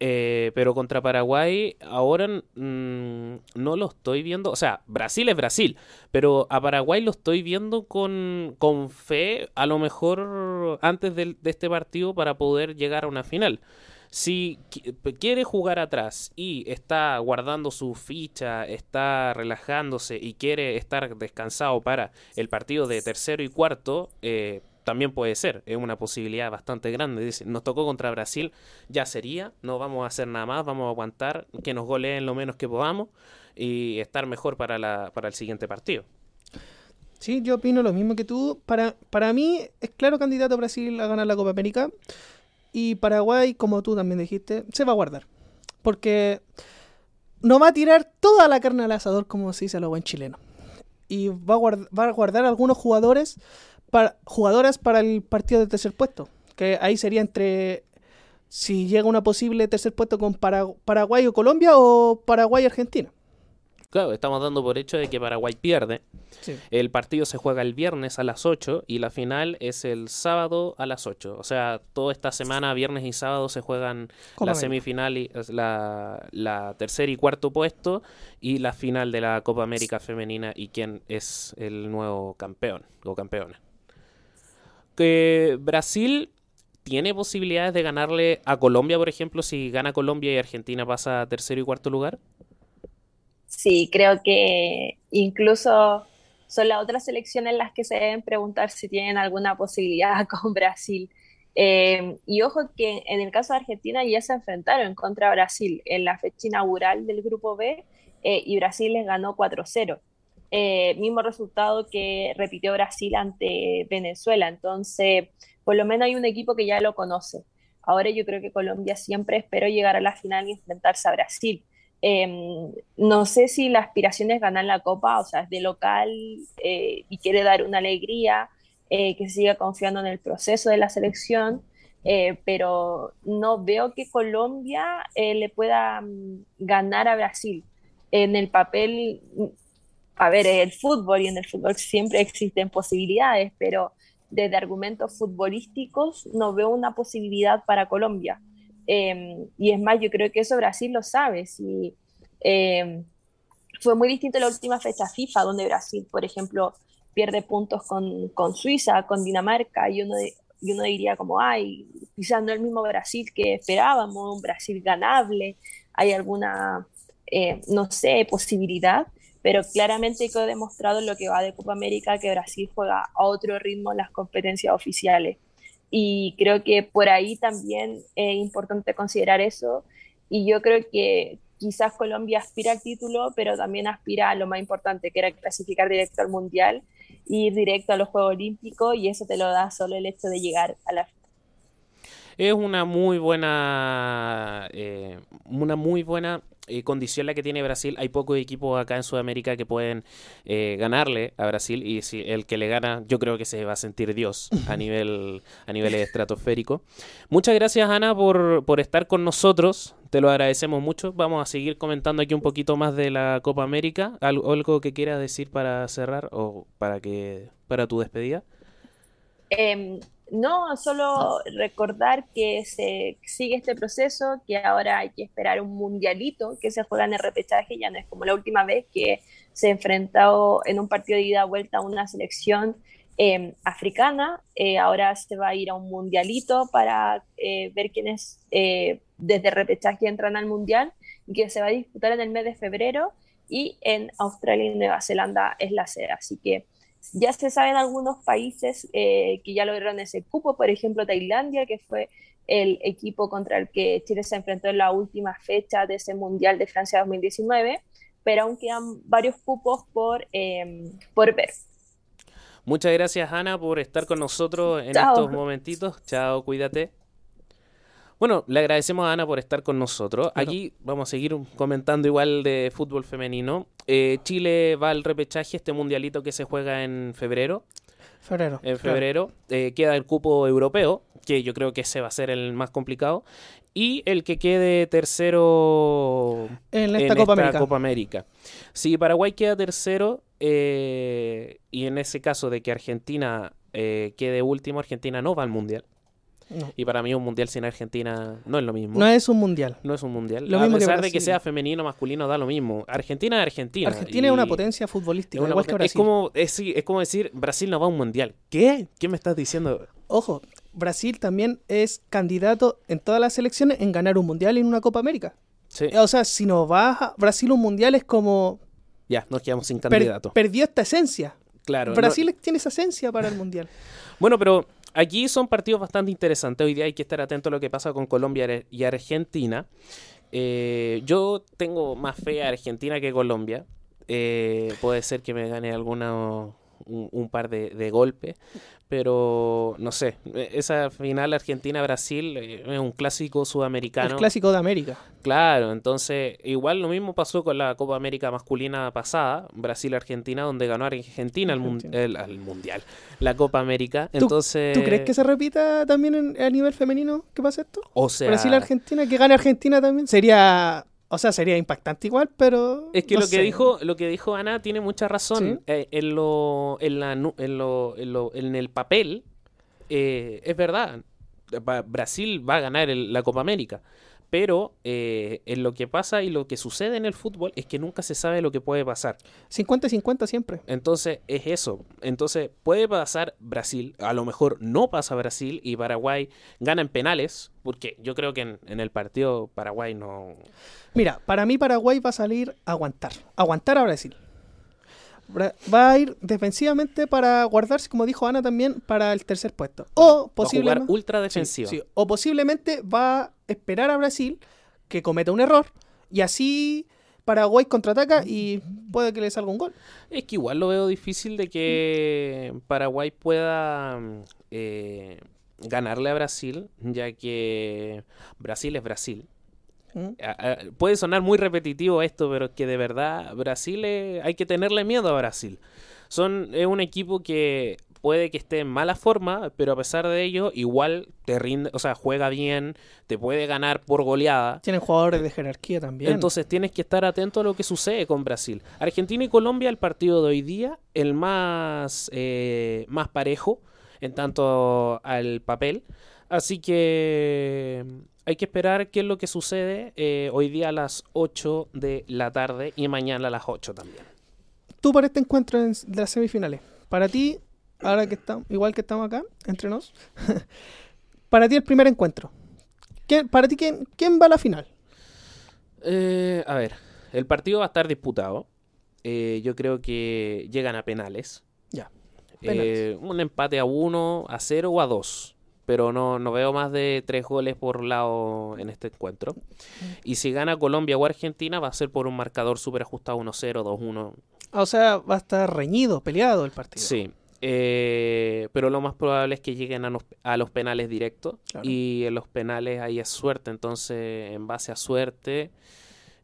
Eh, pero contra Paraguay ahora mm, no lo estoy viendo. O sea, Brasil es Brasil, pero a Paraguay lo estoy viendo con, con fe, a lo mejor antes de, este partido para poder llegar a una final si quiere jugar atrás y está guardando su ficha, está relajándose y quiere estar descansado para el partido de tercero y cuarto, eh, también puede ser, es una posibilidad bastante grande. Dice, nos tocó contra Brasil, ya sería, no vamos a hacer nada más, vamos a aguantar que nos goleen lo menos que podamos y estar mejor para, la, para el siguiente partido. Sí, yo opino lo mismo que tú. Para, para mí es claro candidato Brasil a ganar la Copa América. Y Paraguay, como tú también dijiste, se va a guardar. Porque no va a tirar toda la carne al asador, como se dice a lo buen chileno. Y va a, va a guardar algunos jugadores para, jugadoras para el partido de tercer puesto. Que ahí sería entre si llega una posible tercer puesto con Paraguay o Colombia o Paraguay Argentina. Claro, estamos dando por hecho de que Paraguay pierde. El partido se juega el viernes a las 8 y la final es el sábado a las 8. O sea, toda esta semana, viernes y sábado, se juegan la semifinal, y, la, la tercer y cuarto puesto y la final de la Copa América Femenina y quién es el nuevo campeón o campeona que Brasil tiene posibilidades de ganarle a Colombia, por ejemplo, si gana Colombia y Argentina pasa a tercero y cuarto lugar? Sí, creo que incluso son las otras selecciones las que se deben preguntar si tienen alguna posibilidad con Brasil. Eh, y ojo que en el caso de Argentina ya se enfrentaron contra Brasil en la fecha inaugural del Grupo B eh, y Brasil les ganó 4-0. Eh, mismo resultado que repitió Brasil ante Venezuela. Entonces, por lo menos hay un equipo que ya lo conoce. Ahora yo creo que Colombia siempre espero llegar a la final y enfrentarse a Brasil. Em, no sé si la aspiración es ganar la copa, o sea, es de local eh, y quiere dar una alegría, eh, que siga confiando en el proceso de la selección, pero no veo que Colombia le pueda mm, ganar a Brasil. En el papel a ver, el fútbol y en el fútbol siempre existen posibilidades, pero desde argumentos futbolísticos no veo una posibilidad para Colombia. Em, y es más, yo creo que eso Brasil lo sabe. Si, em, fue muy distinto la última fecha FIFA, donde Brasil, por ejemplo, pierde puntos con, con Suiza, con Dinamarca, y uno, y uno diría como, ay, quizás no el mismo Brasil que esperábamos, un Brasil ganable, hay alguna, eh, no sé, posibilidad pero claramente quedó demostrado lo que va de Copa América que Brasil juega a otro ritmo en las competencias oficiales. Y creo que por ahí también es importante considerar eso. Y yo creo que quizás Colombia aspira al título, pero también aspira a lo más importante, que era clasificar directo al Mundial, ir directo a los Juegos Olímpicos, y eso te lo da solo el hecho de llegar a la es una muy buena eh, una muy buena eh, condición la que tiene Brasil. Hay pocos equipos acá en Sudamérica que pueden eh, ganarle a Brasil y si el que le gana, yo creo que se va a sentir Dios a nivel a nivel estratosférico. Muchas gracias Ana por, por estar con nosotros. Te lo agradecemos mucho. Vamos a seguir comentando aquí un poquito más de la Copa América. ¿Algo, algo que quieras decir para cerrar o para que para tu despedida? Eh, no, solo recordar que se sigue este proceso, que ahora hay que esperar un mundialito que se juega en el repechaje, ya no es como la última vez que se enfrentó en un partido de ida vuelta a una selección em, africana, eh, ahora se va a ir a un mundialito para eh, ver quiénes eh, desde repechaje entran al mundial y que se va a disputar en el mes de febrero y en Australia y Nueva Zelanda es la sede, así que ya se saben algunos países eh, que ya lograron ese cupo, por ejemplo Tailandia, que fue el equipo contra el que Chile se enfrentó en la última fecha de ese Mundial de Francia 2019, pero aún quedan varios cupos por, em, por ver. Muchas gracias Ana por estar con nosotros en estos momentitos. Chao, cuídate. Bueno, le agradecemos a Ana por estar con nosotros. Aquí vamos a seguir comentando igual de fútbol femenino. Eh, Chile va al repechaje, este mundialito que se juega en febrero. Febrero. En febrero eh, queda el cupo europeo, que yo creo que ese va a ser el más complicado. Y el que quede tercero en esta, Copa, América. Si Paraguay queda tercero, eh, y en ese caso de que Argentina quede último, Argentina no va al Mundial. Y para mí un mundial sin Argentina no es lo mismo. No es un mundial. No es un mundial. Lo a pesar de que sea femenino o masculino, da lo mismo. Argentina es Argentina. Argentina es una potencia futbolística, igual que Es como, es, como decir, Brasil no va a un mundial. ¿Qué? ¿Qué me estás diciendo? Ojo, Brasil también es candidato en todas las elecciones en ganar un mundial y en una Copa América. Sí. O sea, si no va a Brasil un mundial es como... Ya, nos quedamos sin candidato. perdió esta esencia. Claro. Brasil tiene esa esencia para el mundial. bueno, pero aquí son partidos bastante interesantes. Hoy día hay que estar atento a lo que pasa con Colombia y Argentina. Eh, yo tengo más fe a Argentina que Colombia. Eh, puede ser que me gane alguna un, par de, de golpes, pero no sé, e, esa final Argentina-Brasil eh, es un clásico sudamericano. El clásico de América. Claro, entonces igual lo mismo pasó con la Copa América masculina pasada, Brasil-Argentina, donde ganó Argentina al Mundial, la Copa América. Entonces, ¿Tú, crees que se repita también a nivel femenino que pasa esto? O sea, Brasil-Argentina, que gane Argentina también, sería o sea, sería impactante igual, pero. Es que lo que dijo, lo que dijo Ana tiene mucha razón. Eh, en lo, en la, en lo, en lo, en el papel, eh, es verdad. Brasil va a ganar la Copa América. Pero eh, en lo que pasa y lo que sucede en el fútbol es que nunca se sabe lo que puede pasar. 50-50 siempre. Entonces es eso. Entonces puede pasar Brasil, a lo mejor no pasa Brasil y Paraguay gana en penales, porque yo creo que en, el partido Paraguay no... Mira, para mí Paraguay va a salir a aguantar. Aguantar a Brasil. Va a ir defensivamente para guardarse, como dijo Ana también, para el tercer puesto. O posiblemente. ultra defensivo. o posiblemente va a esperar a Brasil que cometa un error y así Paraguay contraataca y puede que le salga un gol. Es que igual lo veo difícil de que Paraguay pueda eh, ganarle a Brasil, ya que Brasil es Brasil. Puede sonar muy repetitivo esto, pero es que de verdad Brasil hay que tenerle miedo a Brasil. Son, es un equipo que puede que esté en mala forma, pero a pesar de ello, igual te rinde, o sea, juega bien, te puede ganar por goleada. Tienen jugadores de jerarquía también. Entonces tienes que estar atento a lo que sucede con Brasil. Argentina y Colombia, el partido de hoy día, el más, eh, más parejo en tanto al papel. Así que hay que esperar qué es lo que sucede eh, hoy día a las 8 de la tarde y mañana a las 8 también. Tú para este encuentro de las semifinales, para ti, ahora que estamos, igual que estamos acá, entre nos, para ti el primer encuentro. para ti, ¿quién, ¿quién va a la final? Eh, a ver, el partido va a estar disputado. Eh, yo creo que llegan a penales. Ya. un empate a 1, a 0 o a 2 pero no, no veo más de tres goles por lado en este encuentro. Y si gana Colombia o Argentina, va a ser por un marcador súper ajustado 1-0, 2-1. Ah, o sea, va a estar reñido, peleado el partido. Sí. Eh, pero lo más probable es que lleguen a los, penales directos. Y en los penales ahí es suerte. Entonces, en base a suerte.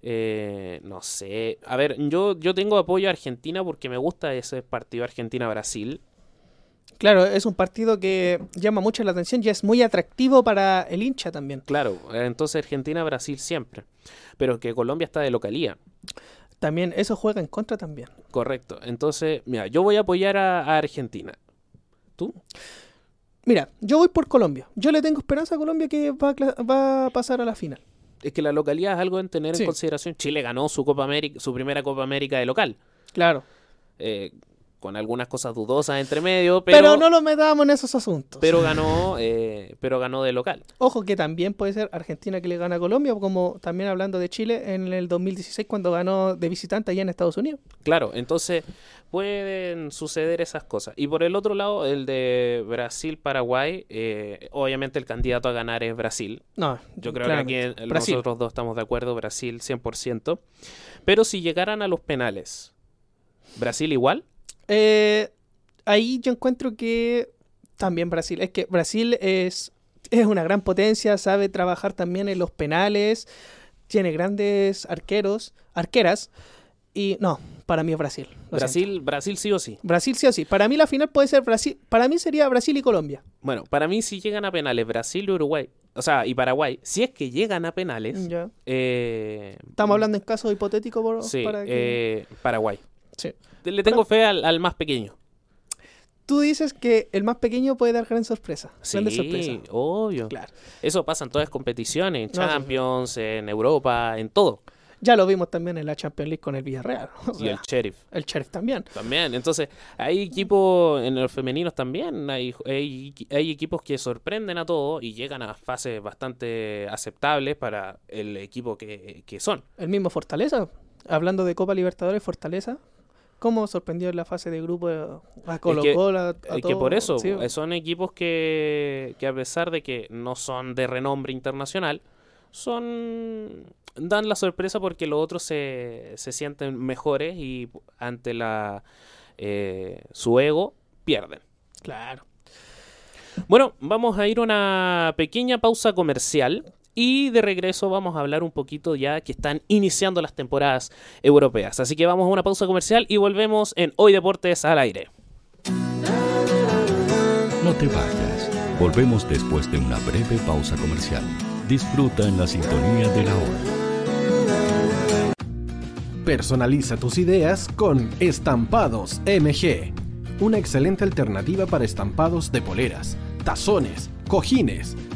Eh, no sé. A ver, yo, yo tengo apoyo a Argentina porque me gusta ese partido Argentina-Brasil. Claro, es un partido que llama mucho la atención y es muy atractivo para el hincha también. Claro, entonces Argentina-Brasil siempre. Pero que Colombia está de localía. También, eso juega en contra también. Correcto. Entonces, mira, yo voy a apoyar a, Argentina. ¿Tú? Mira, yo voy por Colombia. Yo le tengo esperanza a Colombia que va a, va a pasar a la final. Es que la localidad es algo en tener en consideración. Chile ganó su Copa América, su primera Copa América de local. Claro. Eh, con algunas cosas dudosas entre medio, pero, pero no lo metamos en esos asuntos. Pero ganó, eh, pero ganó de local. Ojo que también puede ser Argentina que le gana a Colombia, como también hablando de Chile en el 2016 cuando ganó de visitante allá en Estados Unidos. Claro, entonces pueden suceder esas cosas. Y por el otro lado, el de Brasil-Paraguay, eh, obviamente el candidato a ganar es Brasil. No, yo creo que aquí nosotros dos estamos de acuerdo, Brasil 100%. Pero si llegaran a los penales, ¿Brasil igual? Eh, ahí yo encuentro que también Brasil, es que Brasil es, es una gran potencia, sabe trabajar también en los penales, tiene grandes arqueros, arqueras, Y no, para mí es Brasil. Brasil, Brasil sí o sí. Brasil sí o sí. Para mí la final puede ser Brasil. Para mí sería Brasil y Colombia. Bueno, para mí si llegan a penales Brasil y Uruguay, o sea, y Paraguay, si es que llegan a penales, eh, estamos hablando en caso hipotético por, sí, para eh, Paraguay. Sí. Le tengo fe al, más pequeño. Tú dices que el más pequeño puede dar gran sorpresa. Sí, sorpresa. obvio. Claro. Eso pasa en todas las competiciones, en Champions, en Europa, en todo. Ya lo vimos también en la Champions League con el Villarreal. y el Sheriff. El Sheriff también. También. Entonces, hay equipos en los femeninos también. Hay, hay, equipos que sorprenden a todos y llegan a fases bastante aceptables para el equipo que, son. El mismo Fortaleza. Hablando de Copa Libertadores, Fortaleza. ¿Cómo sorprendió en la fase de grupo a Colo Colo? que, que por eso son equipos que, que a pesar de que no son de renombre internacional, son dan la sorpresa porque los otros se, se sienten mejores y ante la eh, su ego pierden. Claro. Bueno, vamos a ir a una pequeña pausa comercial y de regreso vamos a hablar un poquito ya que están iniciando las temporadas europeas. Así que vamos a una pausa comercial y volvemos en Hoy Deportes al aire. No te vayas. Volvemos después de una breve pausa comercial. Disfruta en la sintonía de la hora. Personaliza tus ideas con Estampados MG, una excelente alternativa para estampados de poleras, tazones, cojines,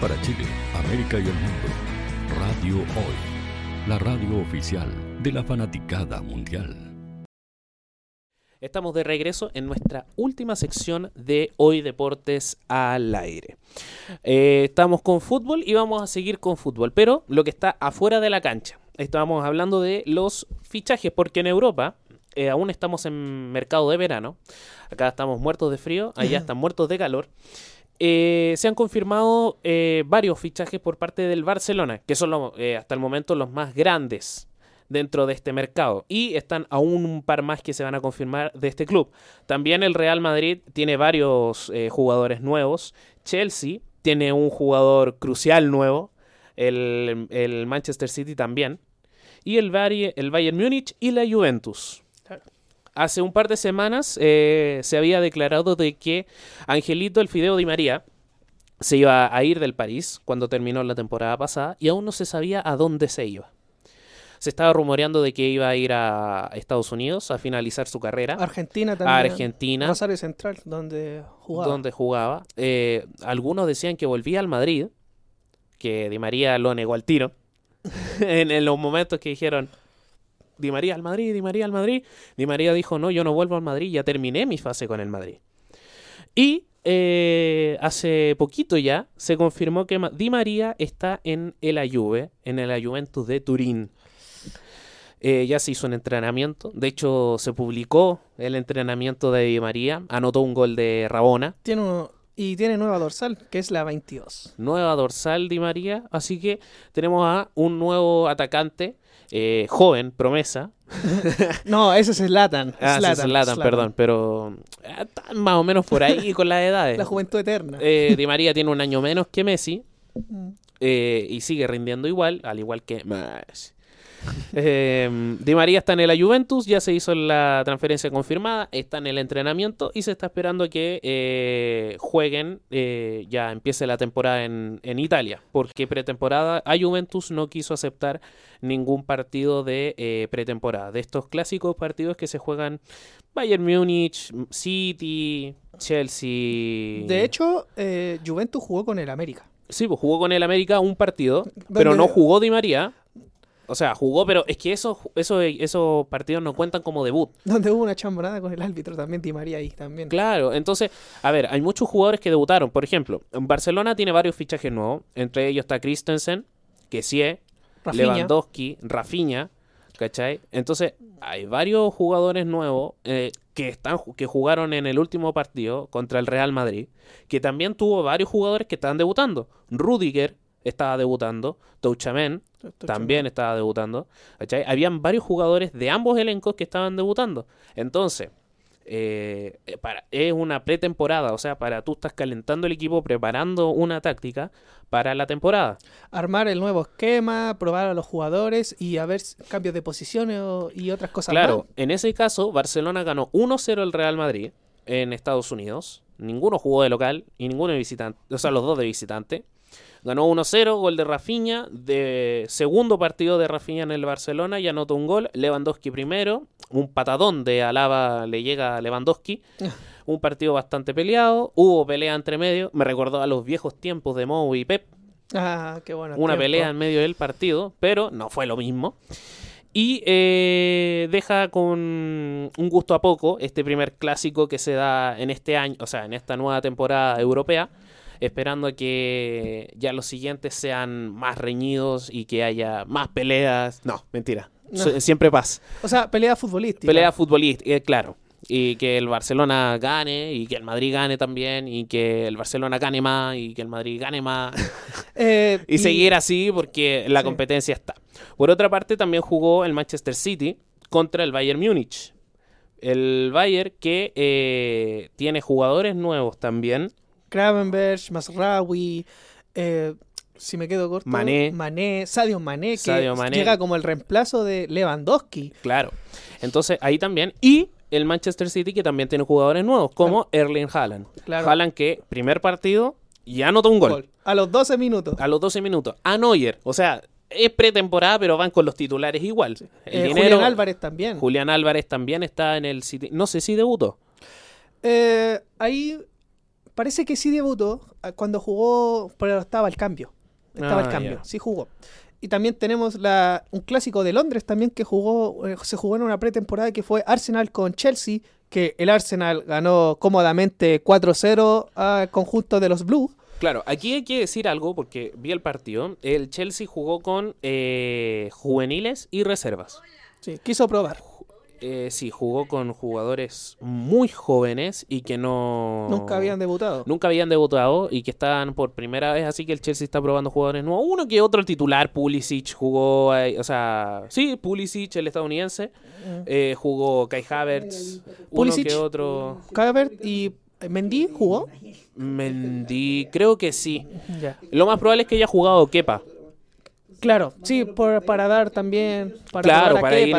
Para Chile, América y el mundo, Radio Hoy, la radio oficial de la fanaticada mundial. Estamos de regreso en nuestra última sección de Hoy Deportes al aire. Eh, estamos con fútbol y vamos a seguir con fútbol, pero lo que está afuera de la cancha. Estábamos hablando de los fichajes, porque en Europa eh, aún estamos en mercado de verano. Acá estamos muertos de frío, allá están muertos de calor. Eh, se han confirmado eh, varios fichajes por parte del Barcelona, que son eh, hasta el momento los más grandes dentro de este mercado. Y están aún un par más que se van a confirmar de este club. También el Real Madrid tiene varios jugadores nuevos. Chelsea tiene un jugador crucial nuevo. El, Manchester City también. Y el, Bari- el Bayern Múnich y la Juventus. Hace un par de semanas eh, se había declarado de que Angelito el Fideo Di María se iba a ir del París cuando terminó la temporada pasada y aún no se sabía a dónde se iba. Se estaba rumoreando de que iba a ir a Estados Unidos a finalizar su carrera. Argentina también. A Argentina, Rosario Central, donde jugaba. donde jugaba. Eh, algunos decían que volvía al Madrid, que Di María lo negó al tiro. en, en los momentos que dijeron Di María al Madrid, Di María al Madrid. Di María dijo, no, yo no vuelvo al Madrid, ya terminé mi fase con el Madrid. Y eh, hace poquito ya se confirmó que Di María está en el Juve, en el Juventus de Turín. Eh, ya se hizo un entrenamiento, de hecho se publicó el entrenamiento de Di María, anotó un gol de Rabona, Tiene uno- y tiene nueva dorsal, que es la 22. nueva dorsal Di María, así que tenemos a un nuevo atacante, eh, joven, promesa. No, ese es Zlatan. Ah, Zlatan, Zlatan, Zlatan. perdón, pero está más o menos por ahí con las edades. La juventud eterna. Eh, Di María tiene un año menos que Messi Mm. eh, y sigue rindiendo igual, al igual que Messi. Eh, Di María está en la Juventus, ya se hizo la transferencia confirmada, está en el entrenamiento y se está esperando que eh, jueguen, eh, ya empiece la temporada en, en Italia, porque pretemporada a Juventus no quiso aceptar ningún partido de eh, pretemporada, de estos clásicos partidos que se juegan Bayern Múnich, City, Chelsea. De hecho, Juventus jugó con el América. Sí, pues jugó con el América un partido, pero no jugó Di María. O sea, jugó, pero es que esos, esos, esos partidos no cuentan como debut. Donde hubo una chambrada con el árbitro también, Di María ahí también. Claro, entonces, a ver, hay muchos jugadores que debutaron. Por ejemplo, Barcelona tiene varios fichajes nuevos. Entre ellos está Christensen, es, Lewandowski, Rafinha, ¿cachai? Entonces, hay varios jugadores nuevos eh, que, están, que jugaron en el último partido contra el Real Madrid, que también tuvo varios jugadores que estaban debutando. Rudiger estaba debutando, Touchamen también estaba debutando. ¿cachai? Habían varios jugadores de ambos elencos que estaban debutando. Entonces, eh, para, es una pretemporada, o sea, para tú estás calentando el equipo, preparando una táctica para la temporada. Armar el nuevo esquema, probar a los jugadores y a ver cambios de posiciones y otras cosas claro, en ese caso, Barcelona ganó 1-0 el Real Madrid en Estados Unidos. Ninguno jugó de local y ninguno de visitante, o sea, los dos de visitante. Ganó 1-0, gol de Rafinha, de segundo partido de Rafinha en el Barcelona y anotó un gol. Lewandowski primero, un patadón de Alaba le llega a Lewandowski. un partido bastante peleado, hubo pelea entre medio, me recordó a los viejos tiempos de Mou y Pep. Ah, qué bueno. Una pelea en medio del partido, pero no fue lo mismo. Y eh, deja con un gusto a poco este primer clásico que se da en este año, o sea, en esta nueva temporada europea esperando que ya los siguientes sean más reñidos y que haya más peleas. No, mentira. Siempre paz. O sea, pelea futbolística. Pelea futbolística, eh, claro. Y que el Barcelona gane, y que el Madrid gane también, y que el Barcelona gane más, y que el Madrid gane más. Eh, y, seguir así porque la competencia está. Por otra parte, también jugó el Manchester City contra el Bayern Múnich. El Bayern que eh, tiene jugadores nuevos también. Kravenberg, Masraoui, eh, si me quedo corto, Mané, Mané Sadio Mané, que llega como el reemplazo de Lewandowski. Claro. Entonces ahí también. Y el Manchester City que también tiene jugadores nuevos, como Erling Haaland. Claro. Haaland que primer partido ya anotó un gol. A los 12 minutos. A los 12 minutos. A Neuer. O sea, es pretemporada, pero van con los titulares igual. Eh, Julián Álvarez también. Julián Álvarez también está en el City. No sé si debutó. Eh, ahí Parece que sí debutó ah, cuando jugó, pero estaba el cambio. Estaba el ah, cambio, sí jugó. Y también tenemos la, un clásico de Londres también que jugó, eh, se jugó en una pretemporada que fue Arsenal con Chelsea, que el Arsenal ganó cómodamente 4-0 al conjunto de los Blues. Claro, aquí hay que decir algo porque vi el partido. El Chelsea jugó con eh, juveniles y reservas. Sí, quiso probar. Eh, sí, jugó con jugadores muy jóvenes y que no... Nunca habían debutado. Nunca habían debutado y que estaban por primera vez, así que el Chelsea está probando jugadores nuevos. Uno que otro, el titular, Pulisic, jugó, o sea, sí, Pulisic, el estadounidense, mm. eh, jugó Kai Havertz, Pulisic, uno que otro... Kai Havertz y Mendy jugó. Mendy, creo que sí. Lo más probable es que haya jugado Kepa. Claro, sí, para dar también. Para claro, para ir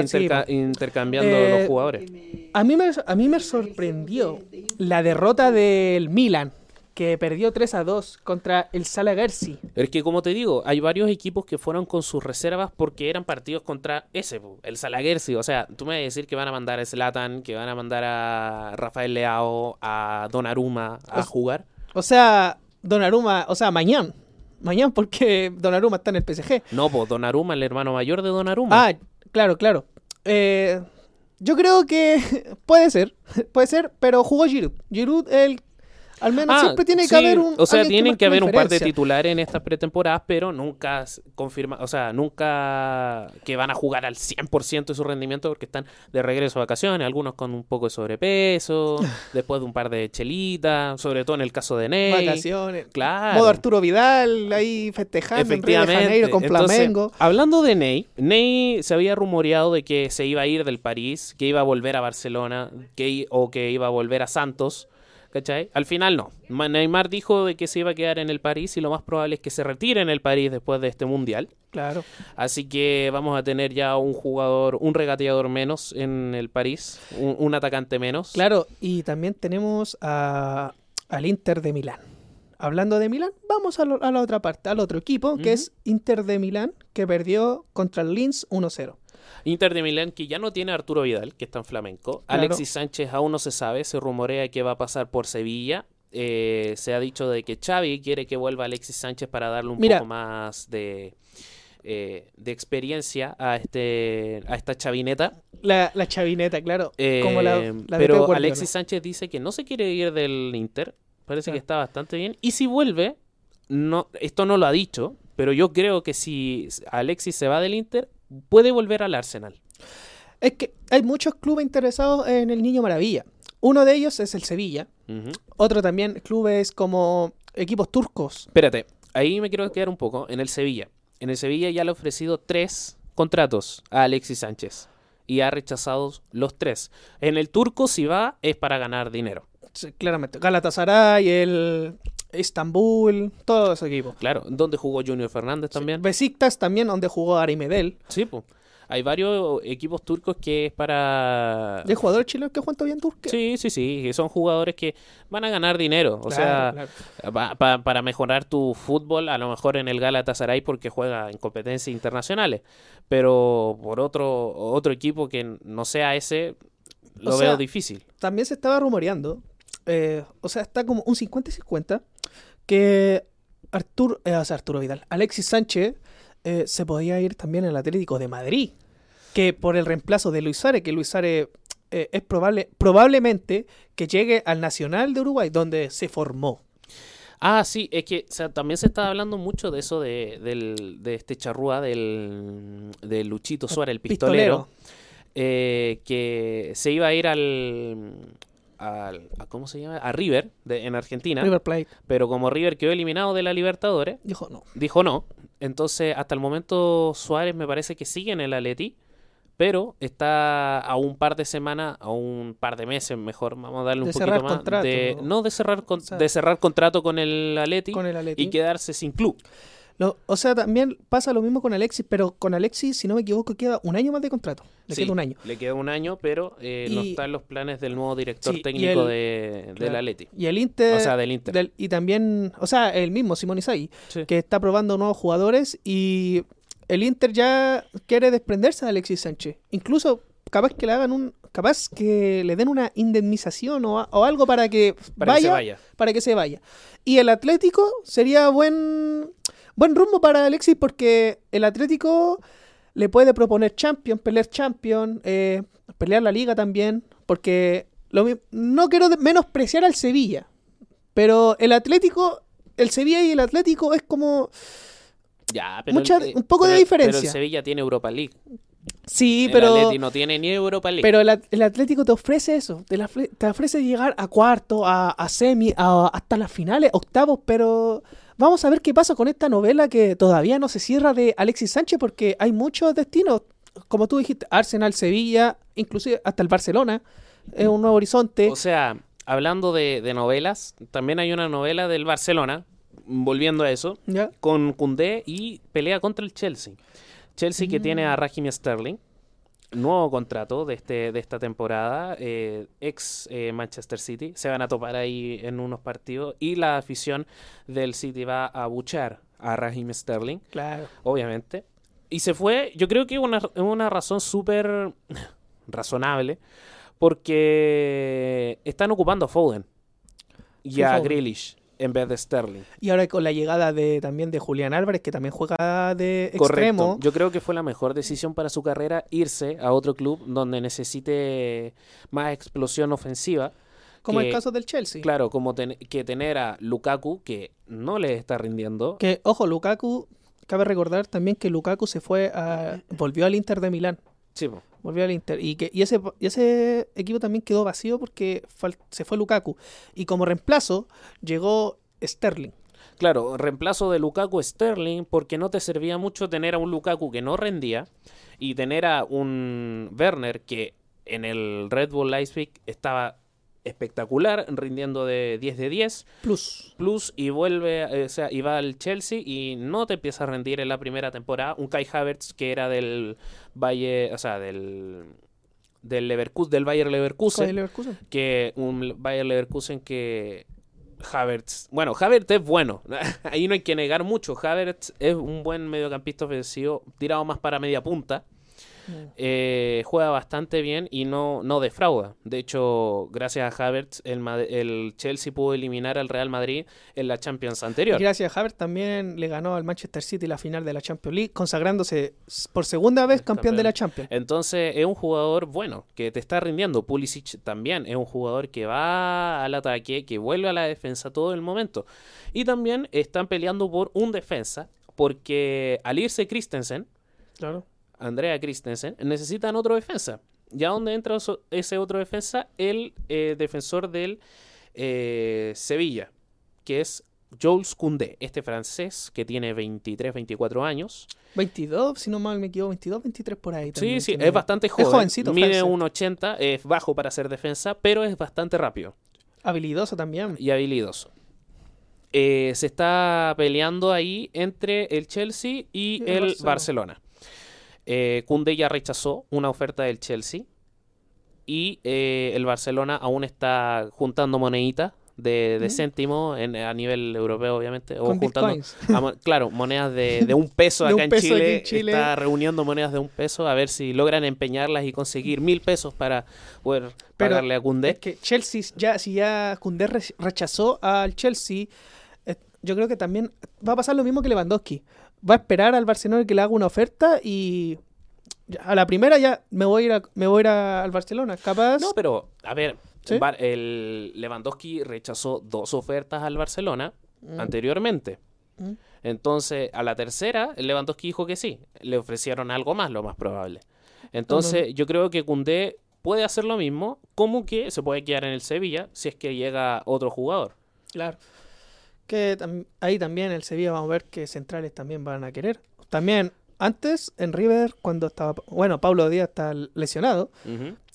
intercambiando los eh, jugadores. A mí, me, a mí me sorprendió la derrota del Milan, que perdió 3 a 2 contra el Salagersi. Es que, como te digo, hay varios equipos que fueron con sus reservas porque eran partidos contra ese, el Salagersi. O sea, tú me vas a decir que van a mandar a Zlatan, que van a mandar a Rafael Leao, a Donnarumma a jugar. O sea, Donnarumma, o sea, mañana mañana porque Donnarumma está en el PSG. No, pues Donnarumma, el hermano mayor de Donnarumma. Ah, claro, claro. Eh, yo creo que puede ser, puede ser, pero jugó Giroud. Giroud, el al menos ah, siempre tiene que haber un. O sea, tienen que, haber un par de titulares en estas pretemporadas, pero nunca confirma, o sea, nunca que van a jugar al 100% de su rendimiento porque están de regreso a vacaciones, algunos con un poco de sobrepeso, después de un par de chelitas, sobre todo en el caso de Ney. Vacaciones. Claro. Modo Arturo Vidal ahí festejando Efectivamente. En Janeiro con Flamengo. Hablando de Ney, Ney se había rumoreado de que se iba a ir del París, que iba a volver a Barcelona, que, o que iba a volver a Santos ¿Cachai? Al final no. Neymar dijo de que se iba a quedar en el París y lo más probable es que se retire en el París después de este mundial. Claro. Así que vamos a tener ya un jugador, un regateador menos en el París, un, atacante menos. Claro, y también tenemos a, al Inter de Milán. Hablando de Milán, vamos a, la otra parte, al otro equipo, que es Inter de Milán, que perdió contra el Linz 1-0. Inter de Milán que ya no tiene a Arturo Vidal, que está en flamenco. Alexis Sánchez aún no se sabe, se rumorea que va a pasar por Sevilla. Eh, se ha dicho de que Xavi quiere que vuelva Alexis Sánchez para darle un poco más de, eh, de experiencia a este a esta chavineta. La, la chavineta, claro. como la, eh, pero Alexis Sánchez dice que no se quiere ir del Inter. Parece que está bastante bien. Y si vuelve, no, esto no lo ha dicho, pero yo creo que si Alexis se va del Inter, puede volver al Arsenal. Es que hay muchos clubes interesados en el Niño Maravilla. Uno de ellos es el Sevilla. Otro también, clubes como equipos turcos. Espérate, ahí me quiero quedar un poco. En el Sevilla. En el Sevilla ya le ha ofrecido tres contratos a Alexis Sánchez. Y ha rechazado los tres. En el turco, si va, es para ganar dinero. Sí, claramente. Galatasaray, el Estambul, todo ese equipo. Claro, donde jugó Junior Fernández también. Besiktas también, donde jugó Ari Medel. Sí, pues hay varios equipos turcos que es para... ¿De jugadores chilenos que juegan todavía en Turquía? Sí, sí, sí, que son jugadores que van a ganar dinero. O sea, para mejorar tu fútbol, a lo mejor en el Galatasaray porque juega en competencias internacionales. Pero por otro, otro equipo que no sea ese, lo veo difícil. También se estaba rumoreando, eh, o sea, está como un 50 y 50, que Arturo, eh, o sea, Arturo Vidal, Alexis Sánchez eh, se podía ir también el Atlético de Madrid, que por el reemplazo de Luis Suárez, que Luis Suárez eh, es probable, probablemente que llegue al Nacional de Uruguay, donde se formó. Ah, sí, es que también se está hablando mucho de eso de, de este charrúa del, de Luchito Suárez, el pistolero, eh, que se iba a ir al, al a, ¿cómo se llama? A River de, en Argentina. River Plate. Pero como River quedó eliminado de la Libertadores, dijo no. Dijo no. Entonces, hasta el momento Suárez me parece que sigue en el Atleti, pero está a un par de semanas, a un par de meses mejor, vamos a darle un poquito más de ¿no? de cerrar de cerrar contrato con el Atleti, y quedarse sin club. O sea, también pasa lo mismo con Alexis, pero con Alexis, si no me equivoco, queda un año más de contrato. Le queda un año. Le queda un año, pero eh, no está en los planes del nuevo director técnico de, del Atleti. Y el Inter. O sea, del Inter. y también, o sea, el mismo Simón Isai, que está probando nuevos jugadores y el Inter ya quiere desprenderse de Alexis Sánchez. Incluso capaz que le hagan un capaz que le den una indemnización o, algo para que vaya, vaya, para que se vaya. Y el Atlético sería buen buen rumbo para Alexis porque el Atlético le puede proponer Champions, pelear Champions, eh, pelear la Liga también, porque lo, no quiero menospreciar al Sevilla, pero el Atlético, el Sevilla y el Atlético es como ya, un poco de diferencia. Pero el Sevilla tiene Europa League. Sí, pero. El Atlético no tiene ni Europa League. Pero el, Atlético te ofrece eso. Te, te, ofrece llegar a cuarto, a, semi, hasta las finales, octavos, pero Vamos a ver qué pasa con esta novela que todavía no se cierra de Alexis Sánchez porque hay muchos destinos, como tú dijiste, Arsenal, Sevilla, inclusive hasta el Barcelona, es un nuevo horizonte. O sea, hablando de, novelas, también hay una novela del Barcelona, volviendo a eso, con Cundé y pelea contra el Chelsea. Chelsea que tiene a mm. Raheem Sterling, nuevo contrato de, este, de esta temporada, eh, ex eh, Manchester City, se van a topar ahí en unos partidos y la afición del City va a buchar a Raheem Sterling, claro. obviamente. Y se fue, yo creo que una, una razón súper razonable, porque están ocupando a Foden y a Grealish en vez de Sterling. Y ahora con la llegada de también de Julián Álvarez, que también juega de extremo. Yo creo que fue la mejor decisión para su carrera irse a otro club donde necesite más explosión ofensiva. Como el caso del Chelsea. Claro, como que tener a Lukaku, que no le está rindiendo. Que, ojo, Lukaku, cabe recordar también que Lukaku se fue a. volvió al Inter de Milán. Sí, volvió al Inter. Y, que, y, ese, ese equipo también quedó vacío porque se fue Lukaku. Y como reemplazo llegó Sterling. Claro, reemplazo de Lukaku Sterling porque no te servía mucho tener a un Lukaku que no rendía y tener a un Werner que en el Red Bull Leipzig estaba espectacular, rindiendo de 10 de 10. Plus. Plus y vuelve, eh, o sea, y va al Chelsea y no te empieza a rendir en la primera temporada. Un Kai Havertz que era del Valle, o sea, del del Leverkusen, del Bayer Leverkusen, Leverkusen, que un Bayer Leverkusen que Havertz, bueno, Havertz es bueno, ahí no hay que negar mucho. Havertz es un buen mediocampista ofensivo, tirado más para media punta. Eh, juega bastante bien y no, no defrauda. De hecho, gracias a Havertz, el, el, Chelsea pudo eliminar al Real Madrid en la Champions anterior. gracias a Havertz también le ganó al Manchester City la final de la Champions League, consagrándose por segunda vez campeón, de la Champions. Entonces es un jugador bueno, que te está rindiendo. Pulisic también es un jugador que va al ataque, que vuelve a la defensa todo el momento. Y también están peleando por un defensa, porque al irse Christensen, claro Andrea Christensen, necesitan otro defensa. ¿Ya dónde entra ese otro defensa? El eh, defensor del eh, Sevilla, que es Jules Koundé, este francés que tiene 23, 24 años. 22, si no mal me equivoco, 22, 23 por ahí. sí, sí, es bastante joven. Es jovencito. Mide 1,80, es bajo para ser defensa, pero es bastante rápido. Habilidoso también. Y habilidoso. Eh, se está peleando ahí entre el Chelsea y, el, Barcelona. Eh, ya rechazó una oferta del Chelsea y eh, el Barcelona aún está juntando moneditas de, céntimo a nivel europeo, obviamente. O juntando, claro, monedas de, un peso, acá, en Chile, Está reuniendo monedas de un peso a ver si logran empeñarlas y conseguir mil pesos para poder pagarle a Cundé. Es que Chelsea, ya, si ya Cundé rechazó al Chelsea, eh, yo creo que también va a pasar lo mismo que Lewandowski va a esperar al Barcelona que le haga una oferta y a la primera ya me voy a ir, me voy al Barcelona, capaz. No, pero a ver, el Lewandowski rechazó dos ofertas al Barcelona mm. anteriormente. Mm. Entonces, a la tercera, el Lewandowski dijo que sí. Le ofrecieron algo más, lo más probable. Entonces, yo creo que Cundé puede hacer lo mismo, como que se puede quedar en el Sevilla si es que llega otro jugador. Claro. Que ahí también el Sevilla vamos a ver que centrales también van a querer. También antes en River, cuando estaba. Bueno, Pablo Díaz está lesionado.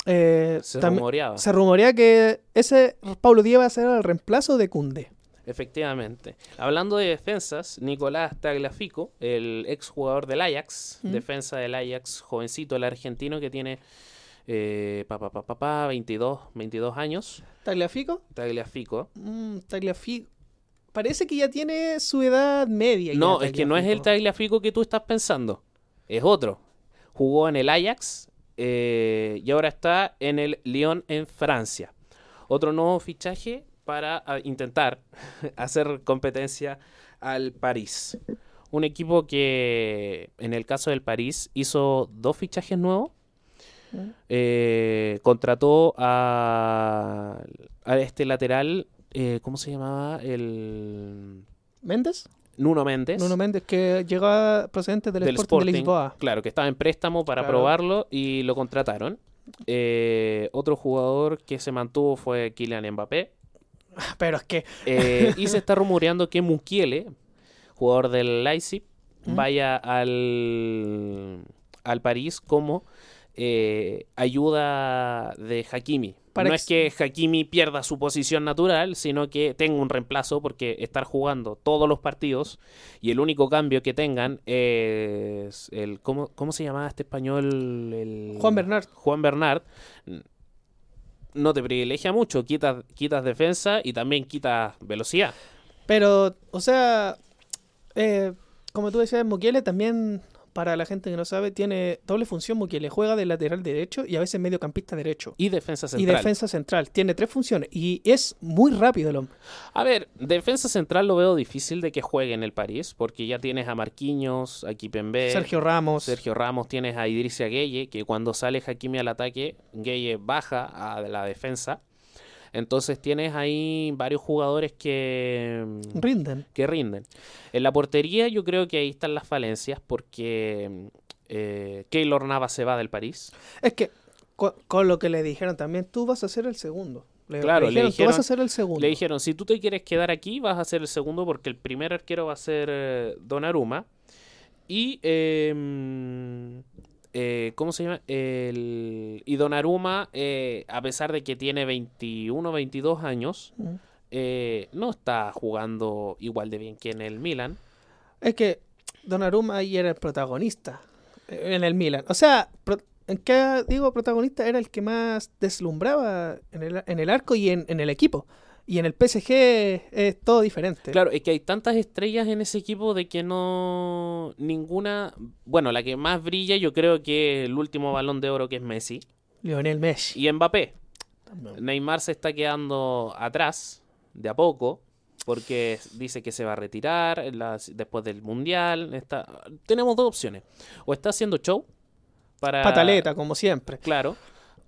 Eh, se rumoreaba. Se rumorea que ese Pablo Díaz va a ser el reemplazo de Cunde. Efectivamente. Hablando de defensas, Nicolás Tagliafico, el ex jugador del Ajax, defensa del Ajax, jovencito, el argentino que tiene eh, pa, pa, pa, 22, 22 años. ¿Tagliafico? Tagliafico. Mm, Tagliafico parece que ya tiene su edad media. No, es que no es el Tagliafico que tú estás pensando. Es otro. Jugó en el Ajax eh, y ahora está en el Lyon en Francia. Otro nuevo fichaje para ah, intentar hacer competencia al París. Un equipo que en el caso del París hizo dos fichajes nuevos. Mm. Eh, contrató a, a, este lateral eh, ¿cómo se llamaba? El... ¿Méndez? Nuno Méndez. Nuno Méndez, que llegaba procedente del, Sporting, de Lisboa. Claro, que estaba en préstamo para probarlo y lo contrataron. Eh, otro jugador que se mantuvo fue Kylian Mbappé. Pero es que... Eh, y se está rumoreando que Mukiele, jugador del Leipzig, ¿Mm? vaya al, al París como ayuda de Hakimi no es que Hakimi pierda su posición natural, sino que tenga un reemplazo porque estar jugando todos los partidos y el único cambio que tengan es el ¿cómo, cómo se llamaba este español? El, Juan Bernard. Juan Bernard no te privilegia mucho, quitas, quitas defensa y también quitas velocidad. Pero, o sea, eh, como tú decías, Mukiele también para la gente que no sabe, tiene doble función porque le juega de lateral derecho y a veces mediocampista derecho. Y defensa central. Y defensa central. Tiene tres funciones y es muy rápido el hombre. A ver, defensa central lo veo difícil de que juegue en el París porque ya tienes a Marquinhos, a Kipembe, Sergio Ramos. Sergio Ramos, tienes a Idrissa Gueye, que cuando sale Hakimi al ataque, Gueye baja a la defensa. Entonces tienes ahí varios jugadores que mm, rinden. Que rinden. En la portería yo creo que ahí están las falencias porque eh, Keylor Nava se va del París. Es que con, lo que le dijeron también, tú vas a ser el segundo. claro, le dijeron, tú vas a ser el segundo. Le dijeron, si tú te quieres quedar aquí, vas a ser el segundo porque el primer arquero va a ser eh, Donnarumma. Y eh, eh, ¿cómo se llama? El, y Donnarumma, eh, a pesar de que tiene 21, 22 años, mm. eh, no está jugando igual de bien que en el Milan. Es que Donnarumma ahí era el protagonista en el Milan. O sea, ¿en qué digo protagonista? Era el que más deslumbraba en el, en el arco y en, en el equipo. Y en el PSG es todo diferente. Claro, es que hay tantas estrellas en ese equipo de que no. Ninguna. Bueno, la que más brilla, yo creo que el último balón de oro que es Messi. Lionel Messi. Y Mbappé. Neymar se está quedando atrás, de a poco, porque dice que se va a retirar después del Mundial. Está... Tenemos dos opciones. O está haciendo show para... Pataleta, como siempre. Claro.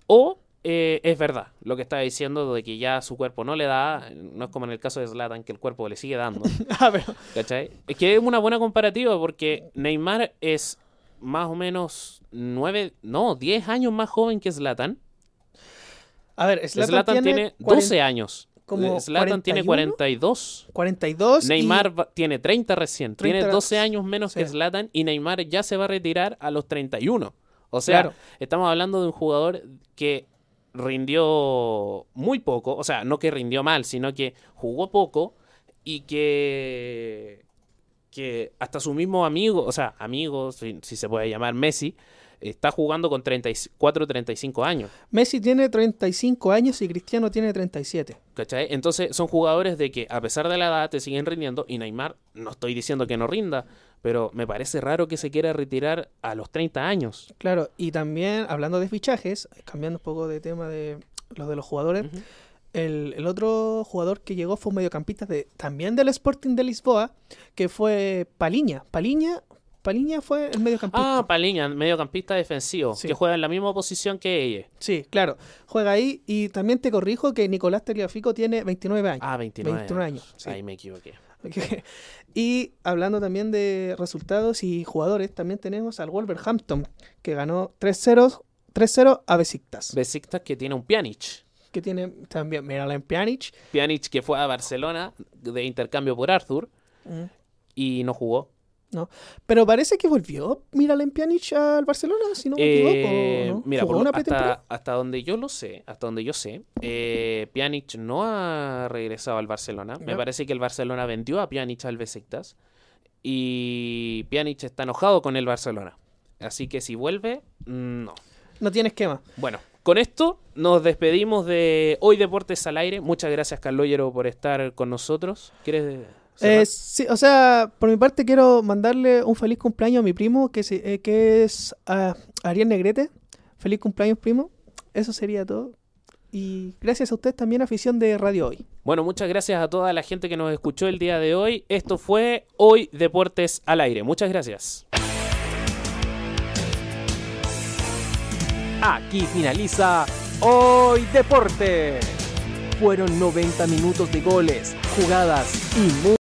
O eh, es verdad lo que está diciendo de que ya su cuerpo no le da, no es como en el caso de Zlatan que el cuerpo le sigue dando. ah, pero... ¿Cachai? Es que es una buena comparativa porque Neymar es más o menos nueve, no, 10 años más joven que Zlatan. A ver, Zlatan, tiene, 12 años. Como Zlatan tiene 42. 42. Neymar tiene 30 recién. Tiene 12 años menos que Zlatan y Neymar ya se va a retirar a los 31. O sea, estamos hablando de un jugador que rindió muy poco, o sea, no que rindió mal, sino que jugó poco y que, que hasta su mismo amigo, o sea, amigo, si, se puede llamar Messi, está jugando con 34, 35 años. Messi tiene 35 años y Cristiano tiene 37. ¿Cachai? Entonces son jugadores de que a pesar de la edad te siguen rindiendo y Neymar, no estoy diciendo que no rinda, pero me parece raro que se quiera retirar a los 30 años. Claro, y también hablando de fichajes, cambiando un poco de tema de los de los jugadores, el, otro jugador que llegó fue un mediocampista de, también del Sporting de Lisboa, que fue Paliña. Paliña Paliña fue el mediocampista. Ah, Paliña, mediocampista defensivo, que juega en la misma posición que ella. Sí, claro. Juega ahí y también te corrijo que Nicolás Teliafico tiene 29 años. Ah, 29, años. Ahí me equivoqué. Y hablando también de resultados y jugadores, también tenemos al Wolverhampton, que ganó 3-0 3-0 a Besiktas. Besiktas que tiene un Pjanic. Que tiene también, mira en Pjanic. Pjanic que fue a Barcelona de intercambio por Arthur mm. y no jugó. No, pero parece que volvió Miralem Pjanic al Barcelona, si no me equivoco. Eh, mira, hasta, donde yo lo sé, hasta donde yo sé, eh, Pjanic no ha regresado al Barcelona. Me parece que el Barcelona vendió a Pjanic al Besiktas y Pjanic está enojado con el Barcelona. Así que si vuelve, no. No tiene esquema. Bueno, con esto nos despedimos de Hoy Deportes al Aire. Muchas gracias, Carloyero, por estar con nosotros. ¿Quieres eh, sí, o sea, por mi parte quiero mandarle un feliz cumpleaños a mi primo, que, eh, que es uh, Ariel Negrete. Feliz cumpleaños, primo. Eso sería todo. Y gracias a usted también, afición de Radio Hoy. Bueno, muchas gracias a toda la gente que nos escuchó el día de hoy. Esto fue Hoy Deportes al Aire. Muchas gracias. Aquí finaliza Hoy Deportes. Fueron 90 minutos de goles, jugadas y